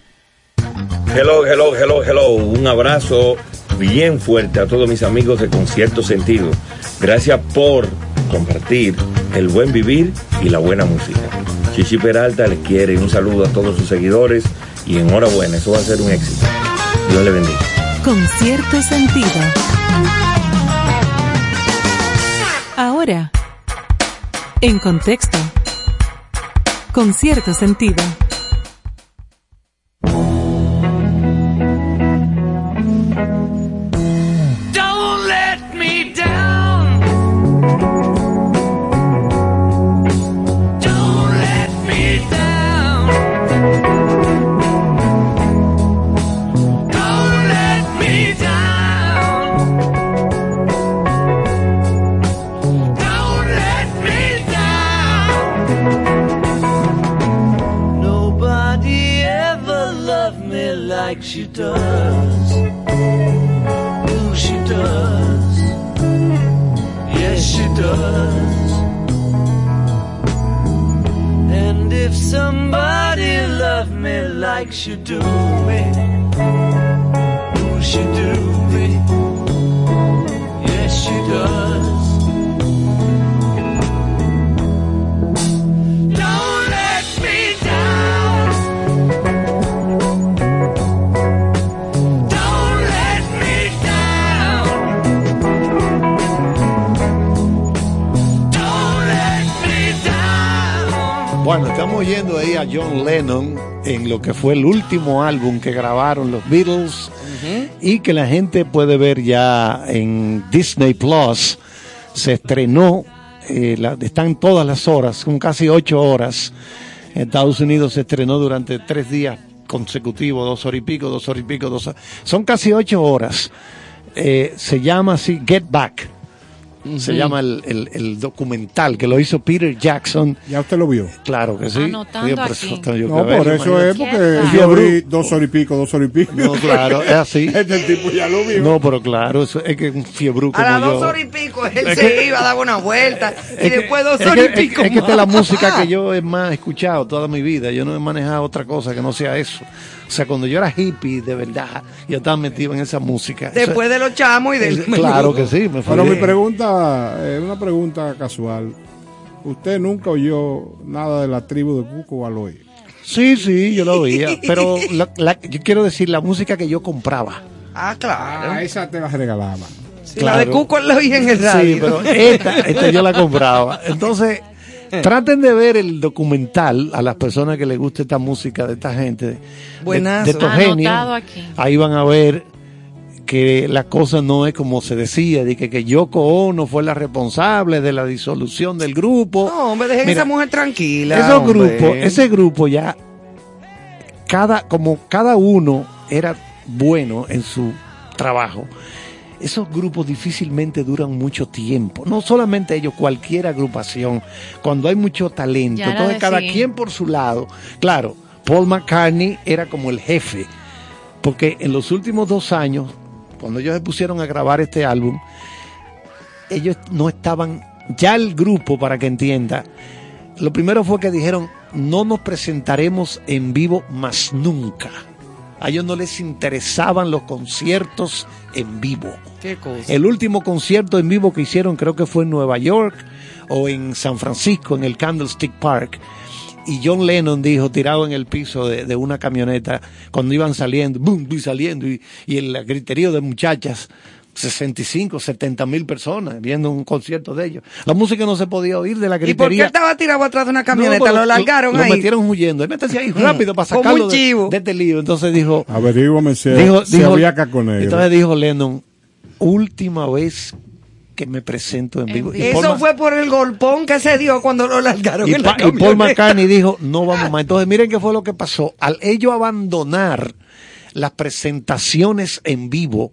Hello, hello, hello, hello. Un abrazo bien fuerte a todos mis amigos de Concierto Sentido. Gracias por compartir el buen vivir y la buena música. Chichi Peralta les quiere un saludo a todos sus seguidores y enhorabuena, eso va a ser un éxito. Dios le bendiga. Con cierto sentido. Ahora, en contexto. Con cierto sentido. Bueno, estamos oyendo ahí a John Lennon en lo que fue el último álbum que grabaron los Beatles y que la gente puede ver ya en Disney Plus. Se estrenó, eh, la- están todas las horas, son casi ocho horas. En Estados Unidos se estrenó durante tres días consecutivos, dos horas y pico, dos horas y pico, dos horas. Son casi ocho horas. Eh, se llama así Get Back. Se llama el, el- el documental que lo hizo Peter Jackson. ¿Ya usted lo vio? Claro que sí. Anotando por aquí. eso tengo yo que No, por eso es porque yo vi dos horas y pico, dos horas y pico. No, claro, es así. Este tipo ya lo vio. No, pero claro, eso es que un fiebre A las dos horas y pico él Es se que- iba, daba una vuelta. Y que- después dos es horas que- y pico. Es, que esta es la música que yo he más escuchado toda mi vida. Yo no he manejado otra cosa que no sea eso. O sea, cuando yo era hippie, de verdad, yo estaba metido en esa música. Después de los chamos y del. Claro que sí, me fui. Pero mi pregunta, es una pregunta casual. ¿Usted nunca oyó nada de la tribu de Cuco Baloy? Sí, sí, yo lo oía. Pero la- la- yo quiero decir, la música que yo compraba. Ah, claro. Ah, esa te la regalaban. Sí, La de claro. Cuco la oí en el radio. Sí, pero esta, esta yo la compraba. Entonces, traten de ver el documental a las personas que les guste esta música de esta gente. de- Buenazo. De, estos genios. Aquí. Ahí van a ver que la cosa no es como se decía, de que, que Yoko Ono fue la responsable de la disolución del grupo. No, hombre, dejen Mira, esa mujer tranquila. esos hombre. grupos, ese grupo ya, cada, como cada uno era bueno en su trabajo, esos grupos difícilmente duran mucho tiempo. No solamente ellos, cualquier agrupación, cuando hay mucho talento, Ya entonces cada quien por su lado. Claro, Paul McCartney era como el jefe, porque en los últimos dos años, cuando ellos se pusieron a grabar este álbum, ellos no estaban, ya el grupo, para que entienda, lo primero fue que dijeron, no nos presentaremos en vivo más nunca. A ellos no les interesaban los conciertos en vivo. Qué cosa. El último concierto en vivo que hicieron creo que fue en Nueva York o en San Francisco, en el Candlestick Park. Y John Lennon dijo, tirado en el piso de, de una camioneta, cuando iban saliendo, boom, y saliendo, y, y el griterío de muchachas, 65, 70 mil personas viendo un concierto de ellos. La música no se podía oír de la ¿Y por qué gritería. estaba tirado atrás de una No, camioneta? pero lo largaron lo ahí. metieron huyendo. Él métese ahí rápido para sacarlo de, este lío. Entonces dijo, Averígame si, dijo, si dijo- había caco negro. entonces dijo Lennon, última vez que me presento en vivo. Paul Eso fue por el golpón que se dio cuando lo largaron y, en la y Paul. McCartney dijo, no vamos más. Entonces miren qué fue lo que pasó. Al ellos abandonar las presentaciones en vivo,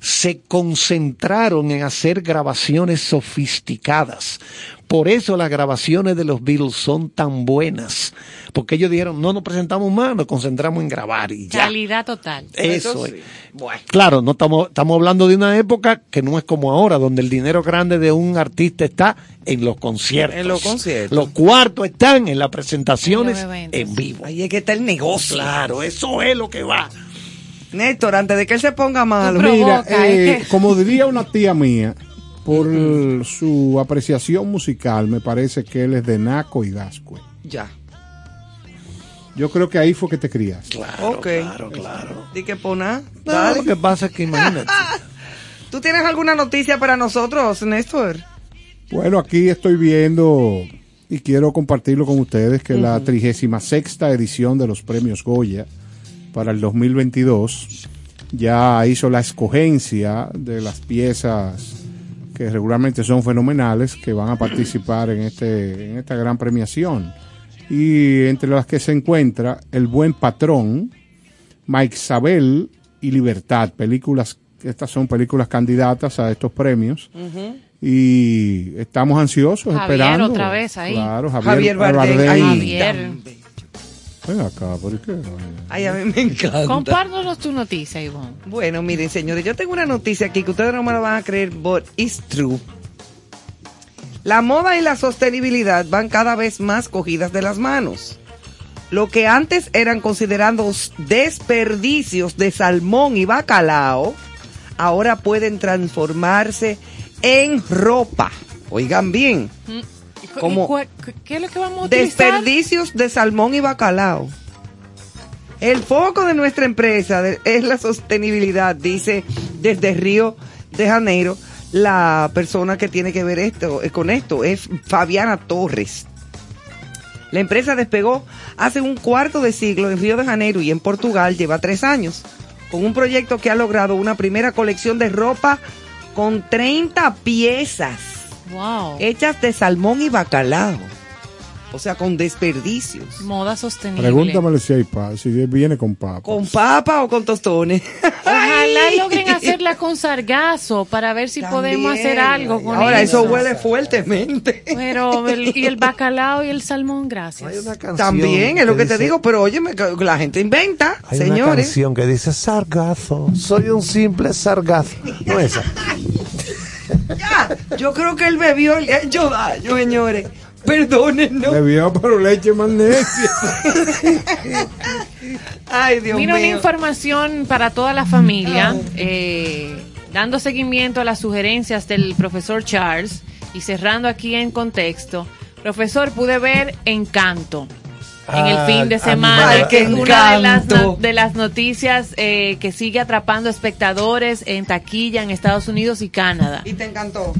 se concentraron en hacer grabaciones sofisticadas. Por eso las grabaciones de los Beatles son tan buenas. Porque ellos dijeron, no nos presentamos más, nos concentramos en grabar y ya. Calidad total. Eso es. Claro, no estamos, estamos hablando de una época que no es como ahora, donde el dinero grande de un artista está en los conciertos. En los conciertos. Los cuartos están en las presentaciones En en vivo. Ahí es que está el negocio. Claro, eso es lo que va. Néstor, antes de que él se ponga malo. Tú Mira, eh, como diría una tía mía, por su apreciación musical, me parece que él es de Naco y Gascue. Ya. Yo creo que ahí fue que te criaste. ok. Claro, claro. Di que pona. No, lo que pasa es que imagínate. ¿Tú tienes alguna noticia para nosotros, Néstor? Bueno, aquí estoy viendo y quiero compartirlo con ustedes que la 36 edición de los premios Goya para el 2022 ya hizo la escogencia de las piezas que regularmente son fenomenales que van a participar en este en esta gran premiación y entre las que se encuentra El buen patrón, Mike Sabel y Libertad, películas estas son películas candidatas a estos premios y estamos ansiosos Javier, esperando. otra vez ahí. Claro, Javier, Javier Bardem. Bardem. Ay, Javier. Ven acá, ¿por qué? Ay, a mí me encanta. Compártanos tu noticia, Ivonne. Bueno, miren, señores, yo tengo una noticia aquí que ustedes no me la van a creer, but it's true. La moda y la sostenibilidad van cada vez más cogidas de las manos. Lo que antes eran considerados desperdicios de salmón y bacalao, ahora pueden transformarse en ropa. Oigan bien, ¿Y ¿Qué es lo que vamos a utilizar? desperdicios de salmón y bacalao. El foco de nuestra empresa es la sostenibilidad, dice desde Río de Janeiro la persona que tiene que ver esto eh, con esto es Fabiana Torres. La empresa despegó hace un cuarto de siglo en Río de Janeiro y en Portugal lleva tres años, con un proyecto que ha logrado una primera colección de ropa con 30 piezas Wow. hechas de salmón y bacalao. O sea, con desperdicios. Moda sostenible. Pregúntamele si hay papa, si viene con papa. ¿Con papa o con tostones? Ojalá logren hacerla con sargazo para ver si podemos hacer algo con Ahora, eso eso. huele fuertemente. Pero, el- y el bacalao y el salmón, gracias. Hay una canción También, es lo que te dice- digo, pero oye, la gente inventa, Hay una señores. canción que dice sargazo, soy un simple sargazo. No esa. Ya, yo creo que él bebió y le ha hecho daño, señores. Perdónennos. Bebió pero leche magnesia. Ay, Dios Mira una mío. información para toda la familia, eh, dando seguimiento a las sugerencias del profesor Charles y cerrando aquí en contexto. Profesor, pude ver Encanto en el Ah, fin de semana, Ay, que es una de las, no- de las noticias eh, que sigue atrapando espectadores en taquilla en Estados Unidos y Canadá. Y te encantó.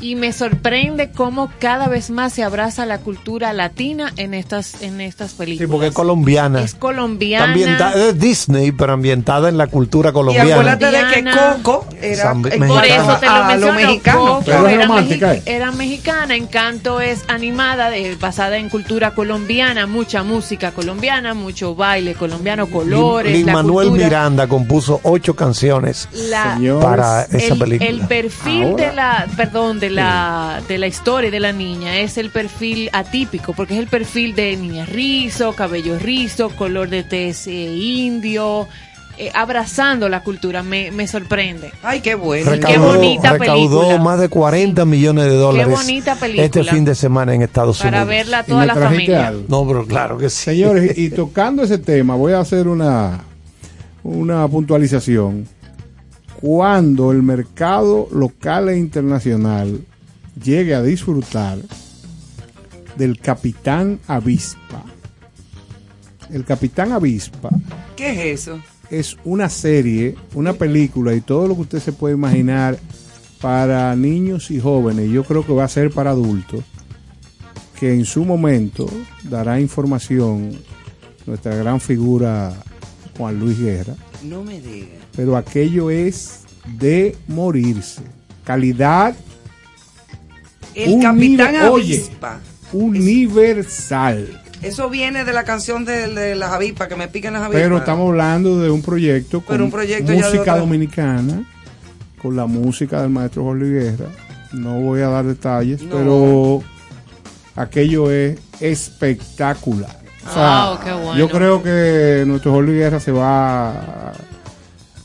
Y me sorprende cómo cada vez más se abraza la cultura latina en estas, en estas películas. Sí, porque es colombiana. Es colombiana. Ambienta- es Disney, pero ambientada en la cultura Y colombiana. acuérdate de que. Coco era Zambi- en Por mexicana. eso te lo a lo menciono. mexicano. Coco Pero es era, romántica, mexi- ¿eh? era mexicana, Encanto es animada, de- basada en cultura colombiana, mucha música colombiana, mucho baile colombiano, colores, Lin la Manuel cultura. Miranda compuso ocho canciones La- para esa el, película. el perfil Ahora. de la, perdón, de la, de la historia de la niña es el perfil atípico, porque es el perfil de niña rizo, cabello rizo, color de tez eh, indio, eh, abrazando la cultura, me, me sorprende. Ay, qué bueno. Qué recaudó, bonita recaudó película. más de 40 millones de dólares bonita película. este fin de semana en Estados Para Unidos. verla Y toda la familia. algo. No, pero claro que sí. Señores, y tocando ese tema, voy a hacer una, una puntualización. Cuando el mercado local e internacional llegue a disfrutar del Capitán Avispa. El Capitán Avispa ¿Qué es eso? es una serie, una película y todo lo que usted se puede imaginar para niños y jóvenes. Yo creo que va a ser para adultos, que en su momento dará información nuestra gran figura Juan Luis Guerra, No me digas. Pero aquello es de morirse. Calidad El Un Capitán nivel- oye. Avispa. universal. Eso viene de la canción de, de las avispas, que me pican las avispas. Pero estamos hablando de un proyecto con un proyecto música dominicana con la música del maestro Jorge Guerra. No voy a dar detalles, No. pero aquello es espectacular. O sea, qué bueno. Yo creo que nuestro Jorge Guerra se va a-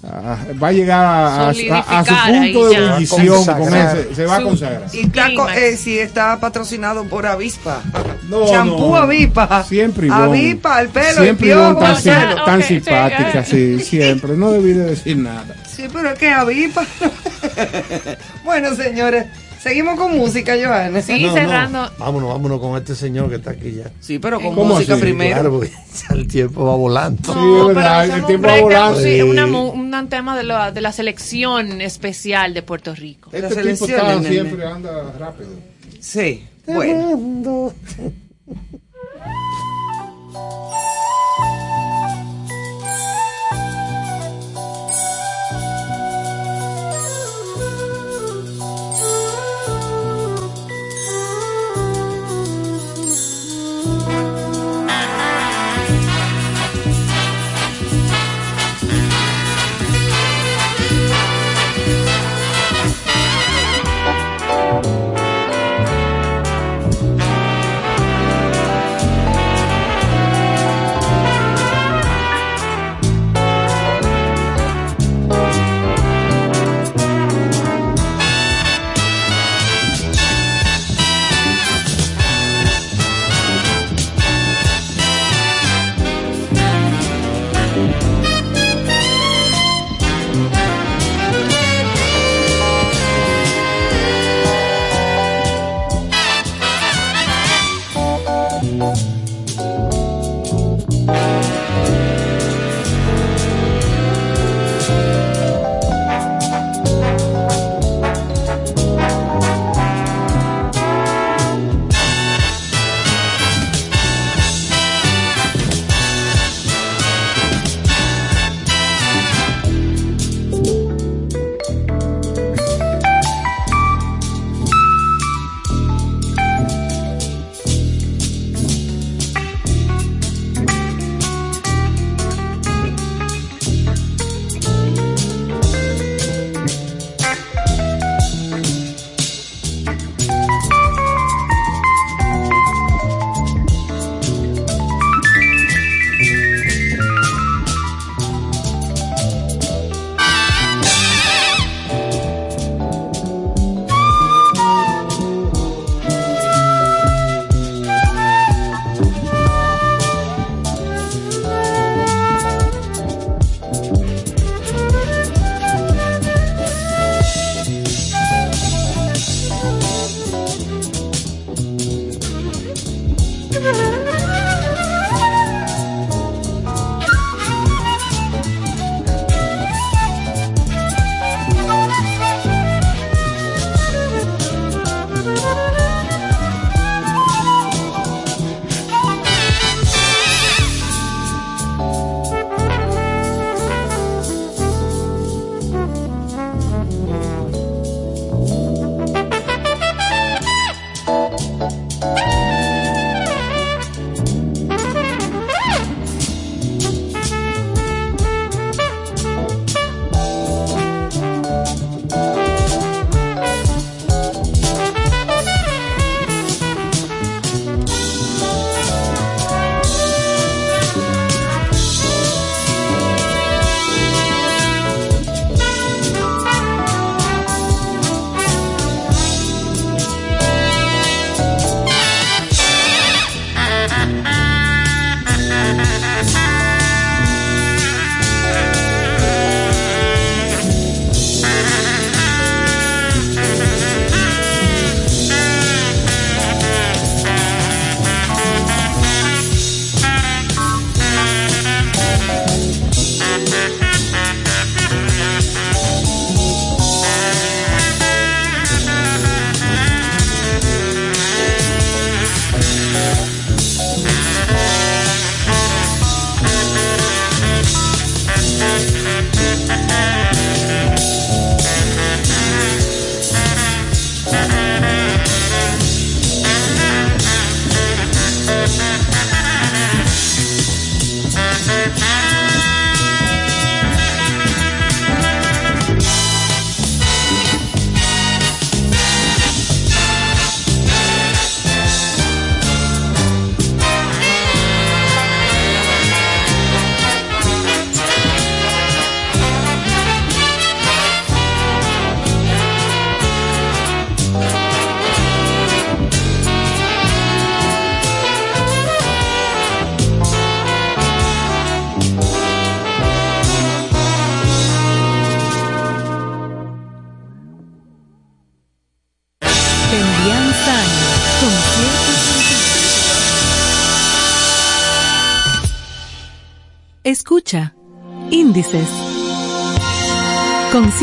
va a llegar a, a- a- a su punto de ebullición. con Consagrar. ese- se va a consagrar. Y está, co- Clímax. eh, sí, está patrocinado por Avispa. No, Champú no. Avispa. Siempre Ivonne. Avispa, el pelo, Siempre el piojo, tan, tan simpática, sí, siempre. No debí de decir nada. Sí, pero es que Avispa. bueno, señores, seguimos con música, Johanna. Sí, No, no, cerrando. Vámonos, vámonos con este señor que está aquí ya. Sí, pero con ¿Cómo música así? primero. Claro, porque el tiempo va volando. Sí, No, es verdad, pero el tiempo de volando. Sí. una un tema de la, de la selección especial de Puerto Rico. Este tipo está, nene. siempre anda rápido. Sí, bueno.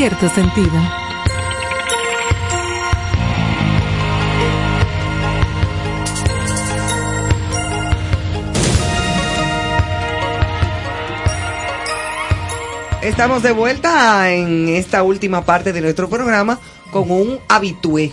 Cierto sentido. Estamos de vuelta en esta última parte de nuestro programa con un habitué,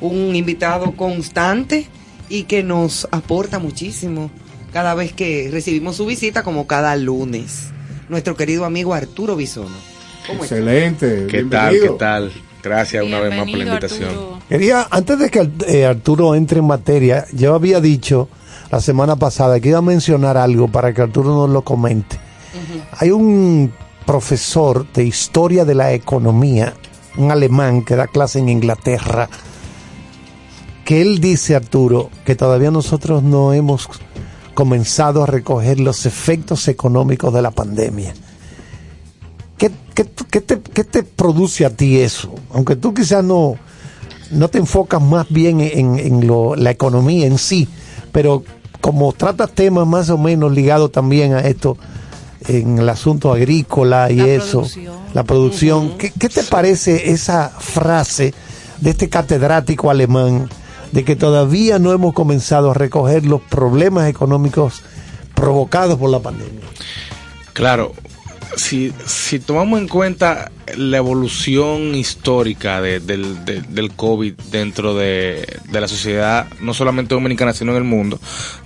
un invitado constante y que nos aporta muchísimo cada vez que recibimos su visita, como cada lunes. Nuestro querido amigo Arturo Bisono. Excelente. ¿Qué tal? ¿Qué tal? Gracias una vez más por la invitación. Arturo. Quería, antes de que eh, Arturo entre en materia, yo había dicho la semana pasada que iba a mencionar algo para que Arturo nos lo comente. Hay un profesor de historia de la economía, un alemán que da clase en Inglaterra, que él dice, Arturo, que todavía nosotros no hemos comenzado a recoger los efectos económicos de la pandemia. ¿Qué, qué- te, qué te produce a ti eso? Aunque tú quizás no, no te enfocas más bien en, en lo- la economía en sí, pero como tratas temas más o menos ligados también a esto, en el asunto agrícola y La eso, producción. la producción, ¿qué, qué te parece esa frase de este catedrático alemán de que todavía no hemos comenzado a recoger los problemas económicos provocados por la pandemia? Claro, si, si tomamos en cuenta la evolución histórica de- del, de- del COVID dentro de, de la sociedad, no solamente dominicana, sino en el mundo,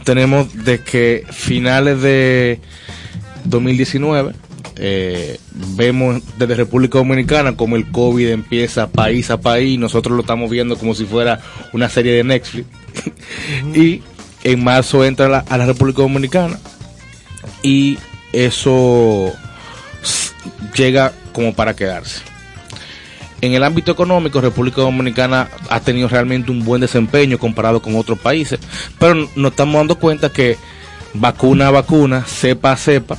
tenemos de que finales de 2019, eh, vemos desde República Dominicana como el COVID empieza país a país, nosotros lo estamos viendo como si fuera una serie de Netflix, y en marzo entra la- a la República Dominicana, y eso llega como para quedarse. En el ámbito económico, República Dominicana ha tenido realmente un buen desempeño comparado con otros países, pero nos estamos dando cuenta que vacuna a vacuna, cepa a cepa,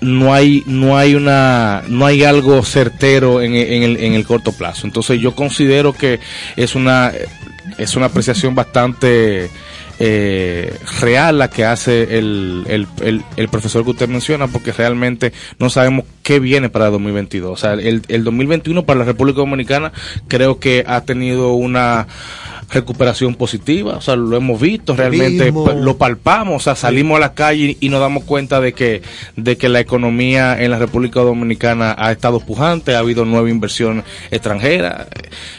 no hay no hay una no hay algo certero en, en el, en el corto plazo. Entonces yo considero que es una es una apreciación bastante eh, real la que hace el, el, el, el profesor que usted menciona, porque realmente no sabemos qué viene para el 2022. O sea, el, el 2021 para la República Dominicana creo que ha tenido una recuperación positiva, o sea, lo hemos visto, realmente pa- lo palpamos, o sea, salimos a la calle y nos damos cuenta de que de que la economía en la República Dominicana ha estado pujante, ha habido nueva inversión extranjera,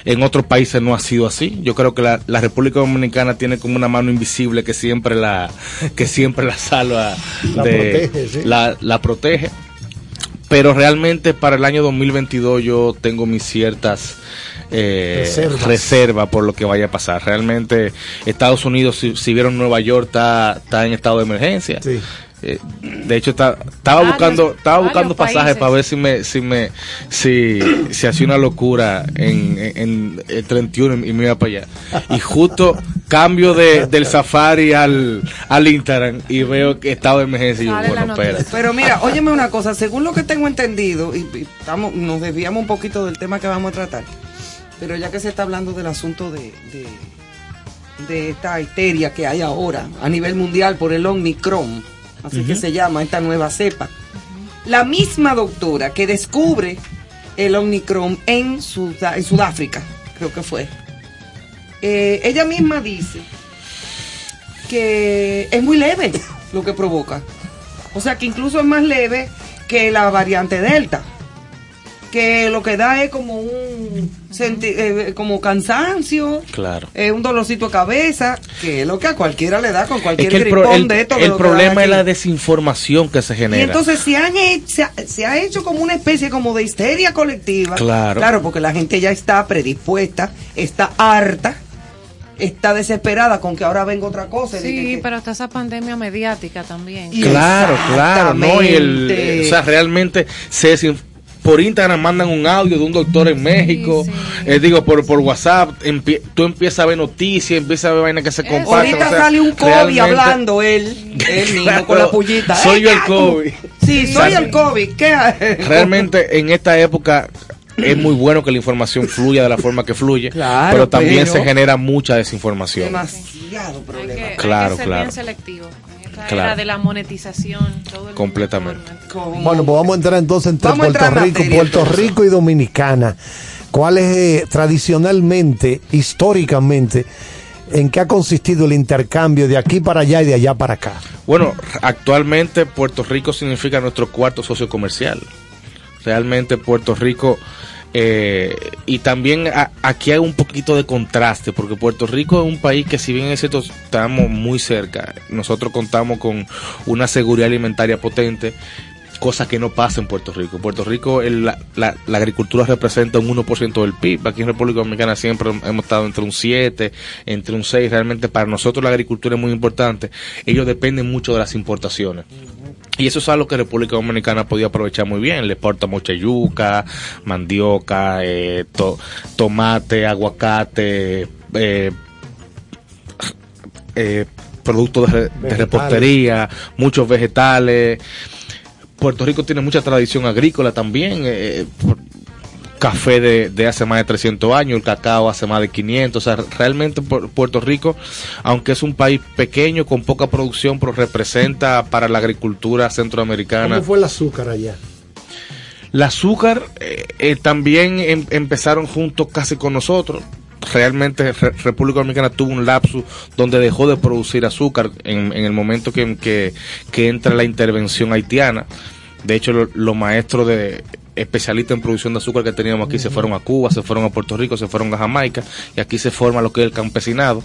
en otros países no ha sido así. Yo creo que la, la República Dominicana tiene como una mano invisible que siempre la que siempre la salva La de- protege, sí. la, la protege. Pero realmente para el año 2022 yo tengo mis ciertas eh, reservas por lo que vaya a pasar. Realmente Estados Unidos, si, si vieron Nueva York, está, está en estado de emergencia. Sí. Eh, de hecho, está- estaba Varios- buscando, estaba buscando pasajes países. para ver si me, si me, si, si hacía una locura en, en, en el 31 y me iba para allá. Y justo cambio de, del Safari al, al Instagram y veo que estado de emergencia y yo, bueno, espera. Pero mira, óyeme una cosa, según lo que tengo entendido, y, y estamos, nos desviamos un poquito del tema que vamos a tratar, pero ya que se está hablando del asunto de, de, de esta histeria que hay ahora a nivel mundial por el Omicron, así que se llama esta nueva cepa, la misma doctora que descubre el Omicron en Sudáfrica, creo que fue, eh, ella misma dice que es muy leve lo que provoca. O sea que incluso es más leve que la variante Delta. Que lo que da es como un senti- eh, como cansancio, Claro. eh, un dolorcito de cabeza, que es lo que a cualquiera le da con cualquier Es que el, gripón pro- el- de esto. de el problema es la desinformación que se genera. Y entonces se, han hecho, se, ha, se ha hecho como una especie como de histeria colectiva. Claro. Claro, porque la gente ya está predispuesta, está harta, está desesperada con que ahora venga otra cosa. Sí, que- pero está esa pandemia mediática también. Claro, claro, no, y el, o sea, realmente se por Instagram mandan un audio de un doctor en México, sí. eh, digo, por, por WhatsApp, empie- tú empiezas a ver noticias, empiezas a ver vainas que se comparten. Ahorita o sea, sale un COVID realmente- hablando él, él mismo Claro, con la pullita. soy ¡Eh, yo el! COVID. Sí, soy el COVID. ¿Qué? Realmente en esta época es muy bueno que la información fluya de la forma que fluye, Claro, pero también pero- se genera mucha desinformación. Demasiado Hay problema. que, hay Claro, que ser claro. bien selectivo. Claro. era de la monetización, todo el mundo Completamente. Bueno, pues vamos a entrar entonces entre Vamos Puerto entrar en Rico, materia, Puerto entonces. Rico y Dominicana. ¿Cuál es eh, tradicionalmente, históricamente, en qué ha consistido el intercambio de aquí para allá y de allá para acá? Bueno, actualmente Puerto Rico significa nuestro cuarto socio comercial. Realmente Puerto Rico, eh, y también aquí hay un poquito de contraste, porque Puerto Rico es un país que si bien es estamos muy cerca, nosotros contamos con una seguridad alimentaria potente, cosa que no pasa en Puerto Rico. Puerto Rico la- la agricultura representa un 1% del PIB. Aquí en República Dominicana siempre hemos estado entre un 7, entre un 6. Realmente para nosotros la agricultura es muy importante. Ellos dependen mucho de las importaciones. Y eso es algo que República Dominicana podía aprovechar muy bien. Le exporta mucha yuca, mandioca, eh, to- tomate, aguacate, eh, eh, productos de, de repostería, muchos vegetales. Puerto Rico tiene mucha tradición agrícola también. eh, café de, de hace más de 300 años, el cacao hace más de 500. O sea, realmente Pu- Puerto Rico, aunque es un país pequeño, con poca producción, pero representa para la agricultura centroamericana. ¿Cómo fue el azúcar allá? El azúcar eh, eh, también em- empezaron juntos casi con nosotros. Realmente Re- República Dominicana tuvo un lapsus donde dejó de producir azúcar en, en el momento que, que- que entra la intervención haitiana. De hecho, lo- los maestros de especialistas en producción de azúcar que teníamos aquí se fueron a Cuba, se fueron a Puerto Rico, se fueron a Jamaica y aquí se forma lo que es el campesinado.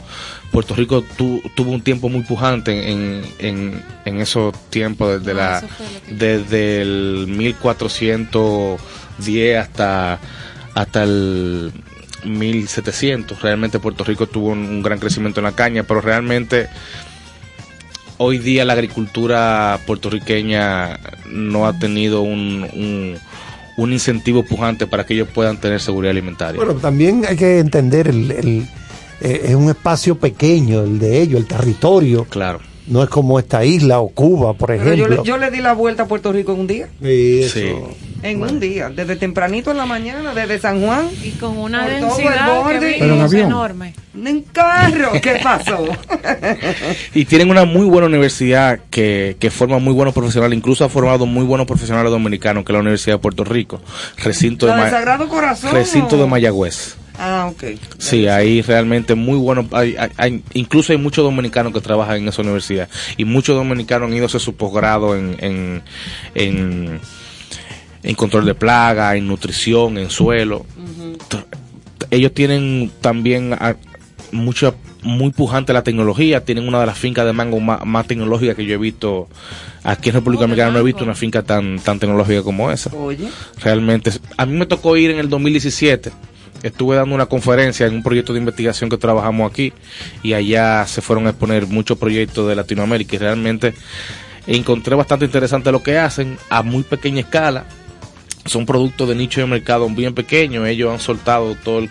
Puerto Rico tu- tuvo un tiempo muy pujante en, en, en esos tiempos desde Ah, la que- desde el 1410 hasta hasta el 1700 realmente Puerto Rico tuvo un, un gran crecimiento en la caña pero realmente hoy día la agricultura puertorriqueña no ha tenido un, un, un incentivo pujante para que ellos puedan tener seguridad alimentaria Bueno, también hay que entender, el, el- eh, es un espacio pequeño el de ellos, el territorio. claro No es como esta isla o Cuba, por Pero yo, ejemplo. le- yo le di la vuelta a Puerto Rico en un día. Sí, eso. Sí. En un día. Desde tempranito en la mañana, desde San Juan. Y con una densidad borde. que Pero en enorme. En carro. ¿Qué pasó? y tienen una muy buena universidad que, que forma muy buenos profesionales, incluso ha formado muy buenos profesionales dominicanos, que es la Universidad de Puerto Rico, recinto de, ¿La de Ma- Sagrado Corazón? recinto de Mayagüez. Ah, ok. Sí, ahí realmente muy bueno. Hay, hay- incluso hay muchos dominicanos que trabajan en esa universidad y muchos dominicanos han ido a hacer su posgrado en, en, en, en control de plaga, en nutrición, en suelo. Ellos tienen también mucha muy pujante la tecnología, tienen una de las fincas de mango más, más tecnológicas que yo he visto aquí en República Dominicana, no he visto una finca tan, tan tecnológica como esa Oye. realmente. A mí me tocó ir en el 2017. Estuve dando una conferencia en un proyecto de investigación que trabajamos aquí y allá se fueron a exponer muchos proyectos de Latinoamérica y realmente encontré bastante interesante lo que hacen a muy pequeña escala. Son productos de nicho de mercado bien pequeños. Ellos han soltado todo el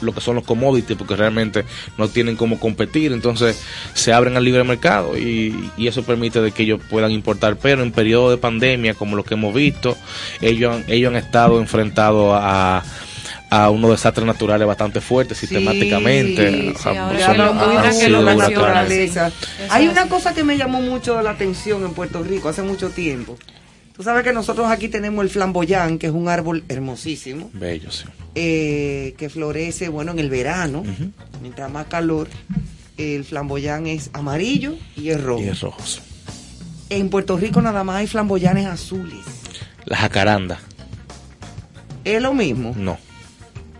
lo que son los commodities porque realmente no tienen cómo competir. Entonces se abren al libre mercado y, eso permite de que ellos puedan importar. Pero en periodo de pandemia, como lo que hemos visto, ellos ellos han estado enfrentados a unos desastres naturales bastante fuertes sistemáticamente. sí, O sea, ahora que la naturaleza. Hay una cosa que me llamó mucho la atención en Puerto Rico hace mucho tiempo. Tú sabes que nosotros aquí tenemos el flamboyán, que es un árbol hermosísimo, Bello, sí. eh, que florece, bueno, en el verano, mientras más calor. El flamboyán es amarillo y es rojo. Y es rojos. En Puerto Rico nada más hay flamboyanes azules. La jacaranda, ¿Es lo mismo? no.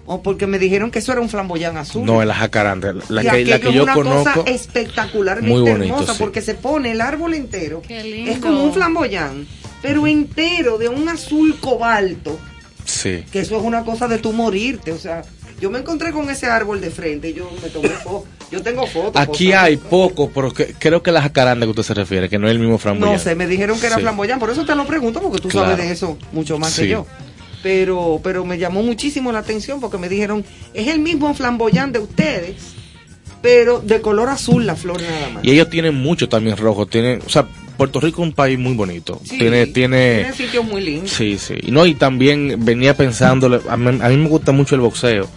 O porque me dijeron que eso era un flamboyán azul. No, es la jacaranda. La Y que, la que es yo una conozco. cosa espectacularmente Muy bonito, hermosa sí. porque se pone el árbol entero. Qué lindo. Es como un flamboyán, pero entero de un azul cobalto, Sí. que eso es una cosa de tú morirte, o sea, yo me encontré con ese árbol de frente y yo me tomé foto. Yo tengo fotos. Aquí hay poco, pero que- creo que la jacaranda que usted se refiere, que no es el mismo framboyán. No sé, me dijeron que era Sí. flamboyán, por eso te lo pregunto porque tú Claro. sabes de eso mucho más que Sí. yo. Pero, pero me llamó muchísimo la atención porque me dijeron, es el mismo flamboyán de ustedes, pero de color azul la flor nada más. Y ellos tienen mucho también rojo. Tienen, o sea, Puerto Rico es un país muy bonito. Sí, tiene, tiene, tiene sitios muy lindos. Sí, sí. Y No, y también venía pensando, a mí, a mí me gusta mucho el boxeo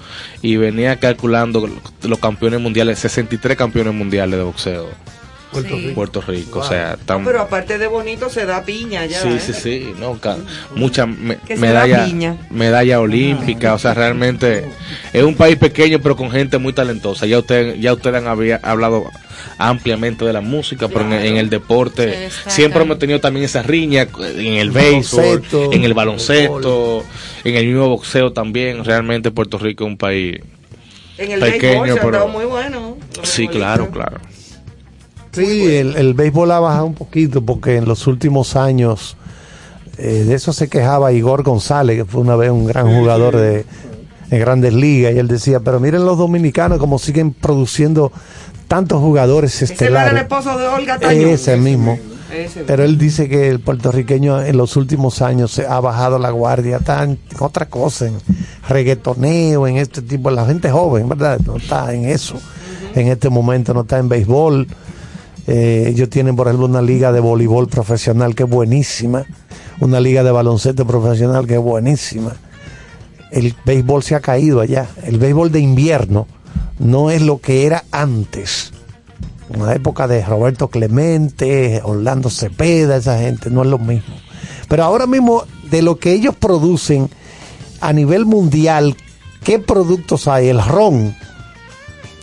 y venía calculando los campeones mundiales, 63 campeones mundiales de boxeo. Puerto Sí. Rico. Puerto Rico, o sea, tan, Pero aparte de bonito, se da piña ya. sí, ¿eh? sí, sí, no, mucha me- Que se medalla, medalla olímpica, o sea, realmente es un país pequeño pero con gente muy talentosa. Ya usted, ya ustedes han había hablado ampliamente de la música, pero en, en el deporte siempre hemos tenido también esa riña en el béisbol, en el baloncesto, en el mismo boxeo también. Realmente Puerto Rico es un país En el Pequeño, béisbol pero- muy bueno. Sí, claro, claro. Sí, el, el béisbol ha bajado un poquito porque en los últimos años eh, de eso se quejaba Igor González, que fue una vez un gran jugador de, de grandes ligas, y él decía, pero miren los dominicanos como siguen produciendo tantos jugadores Ese no era el estelares. esposo de Olga Tañón. Ese mismo. Ese Pero él dice que el puertorriqueño en los últimos años se ha bajado la guardia, está en otra cosa, en reggaetoneo, en este tipo, la gente joven, ¿verdad? No está en eso. En este momento no está en béisbol. Eh, ellos tienen, por ejemplo, una liga de voleibol profesional que es buenísima, una liga de baloncesto profesional que es buenísima. El béisbol se ha caído allá. El béisbol de invierno no es lo que era antes. En la época de Roberto Clemente, Orlando Cepeda, esa gente, no es lo mismo. Pero ahora mismo, de lo que ellos producen a nivel mundial, ¿qué productos hay? El ron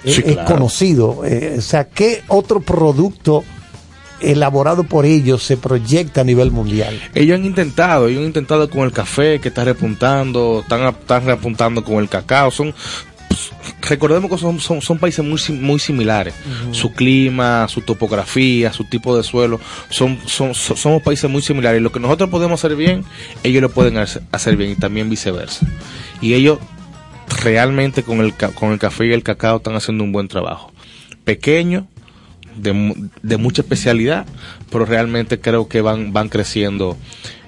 Sí, es, claro. conocido. eh, o sea, ¿qué otro producto elaborado por ellos se proyecta a nivel mundial? Ellos han intentado, ellos han intentado con el café que está repuntando, están, están repuntando con el cacao, son recordemos que son, son, son países muy, muy similares. Su clima, su topografía, su tipo de suelo, son, son, son- somos países muy similares. Y lo que nosotros podemos hacer bien, ellos lo pueden hacer bien y también viceversa. Y ellos realmente con el, con el café y el cacao están haciendo un buen trabajo. Pequeño, de, de mucha especialidad, pero realmente creo que van, van creciendo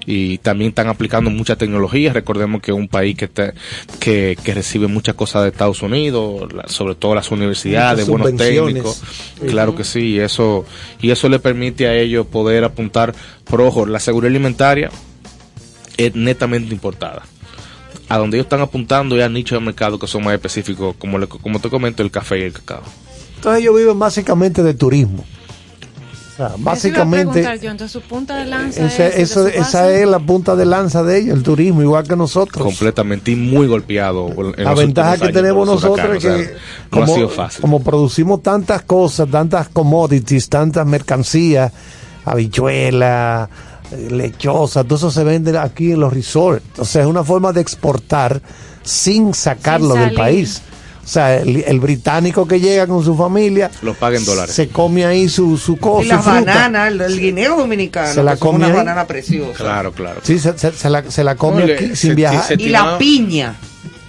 y también están aplicando mucha tecnología. Recordemos que es un país que, está- que, que recibe muchas cosas de Estados Unidos, sobre todo las universidades, buenos técnicos. Claro que sí, y eso, y eso le permite a ellos poder apuntar, pero ojo, la seguridad alimentaria es netamente importada. A donde ellos están apuntando es a nichos de mercado que son más específicos, como, le- como te comento, el café y el cacao. Entonces ellos viven básicamente de turismo. O sea, básicamente preguntar yo, entonces su punta de lanza esa, es eso- esa la punta de lanza de ellos, el turismo, igual que nosotros. completamente y muy golpeado. en La los ventaja que años tenemos nosotros es que huracanes, o sea, no ha como, sido fácil. como producimos tantas cosas, tantas commodities, tantas mercancías, habichuelas, lechosa, todo eso se vende aquí en los resorts. O sea, es una forma de exportar sin sacarlo Sin del país. O sea, el, el británico que llega con su familia Lo paga en dólares. se come ahí su, su cosa. Y su las fruta. bananas, el, el guineo dominicano, Se la come una ahí. banana preciosa. Claro, claro. Sí, se, se- se la, se la come No, le- aquí se- sin viajar. se- Y la piña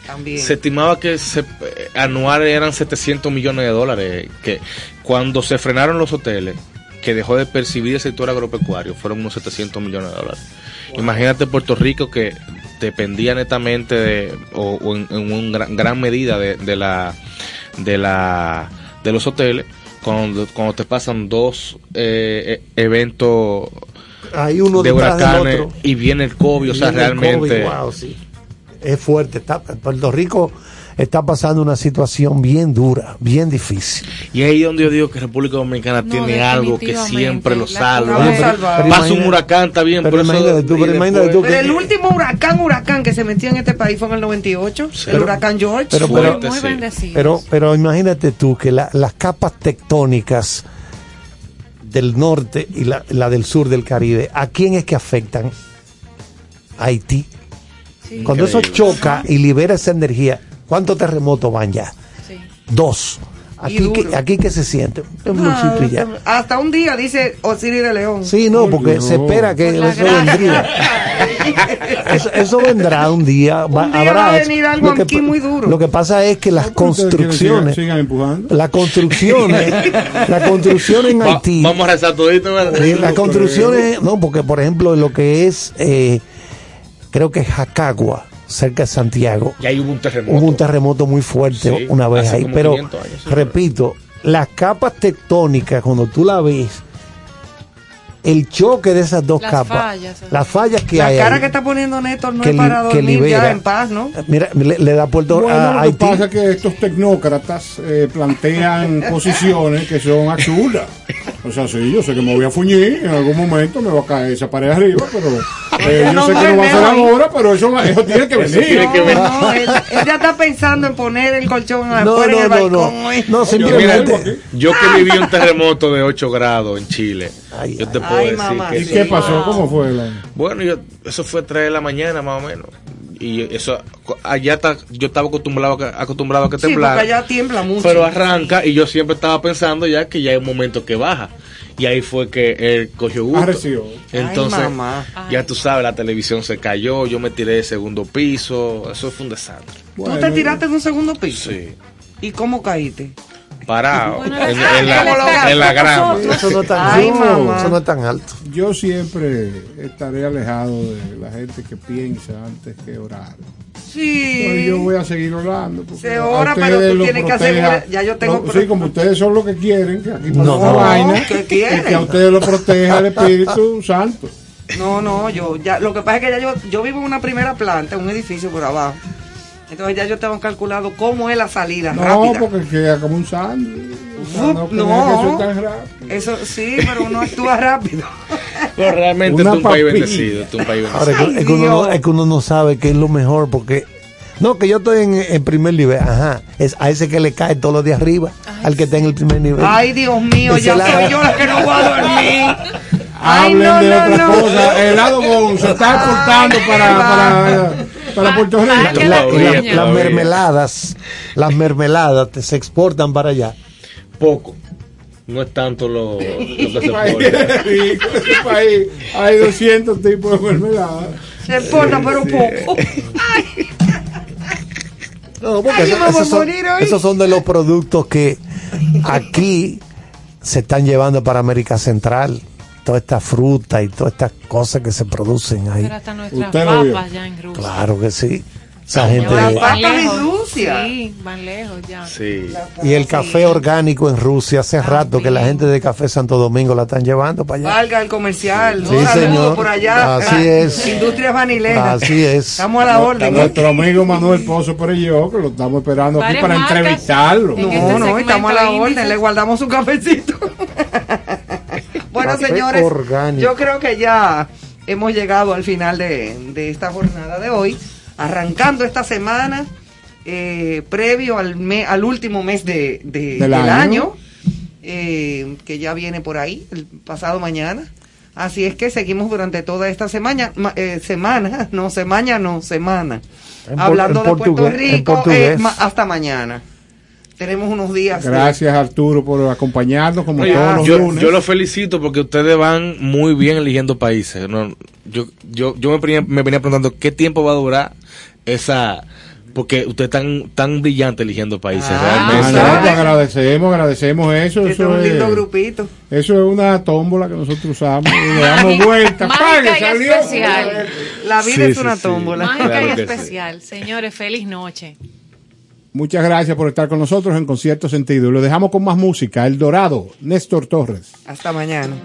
también. Se estimaba que se, eh, anual eran 700 millones de dólares. Que cuando se frenaron los hoteles, que dejó de percibir el sector agropecuario, fueron unos 700 millones de dólares. Imagínate Puerto Rico que dependía netamente de, o, o en, en un gran, gran medida de, de la de la de los hoteles cuando, cuando te pasan dos eh, eh, eventos Hay uno de huracanes otro. y viene el COVID, o sea, realmente COVID, wow, sí. Es fuerte. Está, Puerto Rico está pasando una situación bien dura, bien difícil. Y ahí donde yo digo que República Dominicana No, tiene algo que siempre lo salva. A salvar. Pero Pasa un huracán, está bien, pero pero, eso- imagínate tú, pero Pero que- el último huracán, huracán que se metió en este país fue en el 98, el Pero- huracán George. pero- pero- sí. Pero, pero imagínate tú que la- las capas tectónicas del norte y la, la del sur del Caribe, ¿a quién es que afectan? A Haití. Sí, Cuando eso choca y libera esa energía, ¿cuántos terremotos van ya? sí. Dos. Aquí, que, aquí que se siente. Un temblorcito y ya. Ah, hasta un día, dice Osiris de León. Sí, no, porque se espera que la eso vendría. Eso, eso vendrá un día. va- Un día habrá va a venir algo Lo que aquí muy duro. Lo que pasa es que las construcciones, Sigan empujando. las construcciones, las construcciones en Va- Haití, vamos a rezar todito. ¿verdad? las construcciones, no, porque por ejemplo lo que es, eh, creo que es Jacagua, cerca de Santiago, Y ahí hubo un terremoto. Hubo un terremoto muy fuerte Sí, una vez ahí, como pero 500 años, sí, repito, las capas tectónicas cuando tú la ves el choque de esas dos Las capas, fallas, eh. las fallas que La hay cara ahí, que está poniendo Néstor no que es para que dormir libera. ya en paz, ¿no? mira, le, le da Puerto Bueno, a lo que Haití. pasa es que estos tecnócratas eh, plantean posiciones que son absurdas. O sea, sí, yo sé que me voy a fuñir, en algún momento me va a caer esa pared arriba, pero eh, yo No sé que no va a ser ahora, pero eso, va- eso tiene que venir. No, no, él, él ya está pensando en poner el colchón No, afuera en el no, no, no. balcón. hoy. No, Yo, simplemente. mira, yo que viví un terremoto de 8 grados en Chile, Ay, yo te ay, puedo ay, decir mamá, que ¿Y sí. qué pasó? ¿Cómo fue? La... Bueno, yo, eso fue 3 de la mañana más o menos. Y eso, allá está, yo estaba acostumbrado a que, acostumbrado a que Sí, temblara. allá tiembla mucho. pero arranca y yo siempre estaba pensando ya que ya hay un momento que baja. Y ahí fue que él cogió gusto. Arreció. Entonces, Ay, mamá. ya tú sabes, la televisión se cayó, yo me tiré de segundo piso, eso fue un desastre. ¿Tú Bueno, te tiraste de un segundo piso? Sí. ¿Y cómo caíste? Parado Bueno, en, la- en la, en grama. Eso no es tan Ay. Eso no es tan alto. Yo siempre estaré alejado de la gente que piensa antes que orar. Sí. Entonces yo voy a seguir orando. porque Se ora, pero tú tienes que asegurar- ya yo tengo no, sí, como ustedes son lo que quieren, que aquí No, no, vaina, ¿qué quieren? y que a ustedes lo proteja el Espíritu Santo. No, no, yo ya, lo que pasa es que ya yo, yo vivo en una primera planta, en un edificio por abajo. Entonces ya yo tengo calculado cómo es la salida No, rápida. porque queda como un sándwich. O sea, Uf, no, no. que tan rápido. Eso sí, pero uno actúa rápido. Pero realmente Una es un país bendecido, es un país bendecido. Ahora, es que- uno no, Dios. es que uno no sabe qué es lo mejor porque... No, que yo estoy en, en primer nivel. Ajá. Es a ese que le cae todo lo de arriba, al que está en el primer nivel. Ay, Dios mío, ya la- soy yo la que no voy a dormir. Ay, Hablen no, de no, otra no. cosa. El lado se está exportando para, para, para Puerto Rico. La- la la- las mermeladas, las mermeladas te- se exportan para allá. Poco. No es tanto lo, lo que se País este hay 200 tipos de enfermedades. Se importa, pero poco. No, porque Ay, eso- esos, son, esos son de los productos que aquí se están llevando para América Central. Toda esta fruta y todas estas cosas que se producen ahí. Pero hasta nuestras Usted lo vio. papas ya en Rusia. Claro que sí. Esa gente. Las Van papas en lejos. Rusia. Sí, van lejos ya. Sí. Y el café orgánico en Rusia, hace rato que la gente de Café Santo Domingo la están llevando para allá. Valga el comercial. Sí, Un señor. por allá. Así es. Industrias vanileras. Así es. Estamos a la orden. Nuestro amigo Manuel Pozo Perello, que lo estamos esperando aquí para marcas. entrevistarlo. En No, este no, segmento estamos a la índice. orden, le guardamos su cafecito. Bueno, Café señores, orgánico. yo creo que ya hemos llegado al final de, de esta jornada de hoy, arrancando esta semana, eh, previo al, me- al último mes de, de- Del del, año. año, eh, que ya viene por ahí, el pasado mañana. Así es que seguimos durante toda esta semana, ma- eh, semana, no, semana, no, semana. En Hablando de Puerto Rico, eh, hasta mañana. Tenemos unos días. de- Gracias Arturo por acompañarnos como Oye, todos los yo, lunes. yo los felicito porque ustedes van muy bien eligiendo países. No, yo yo, yo me, venía, me venía preguntando qué tiempo va a durar esa... Porque ustedes están tan brillantes eligiendo países. Ah, Ah, realmente. no, ¿sabes? pues agradecemos, agradecemos eso. Este es Eso un lindo es, grupito. eso es una tómbola que nosotros usamos. y le damos vuelta. Mágica ¡pague! y Salió. especial. La vida Sí, es una sí. tómbola. Mágica Claro y que sí. especial. Señores, feliz noche. Muchas gracias por estar con nosotros en Concierto Sentido. Lo dejamos con más música. El Dorado, Néstor Torres. Hasta mañana.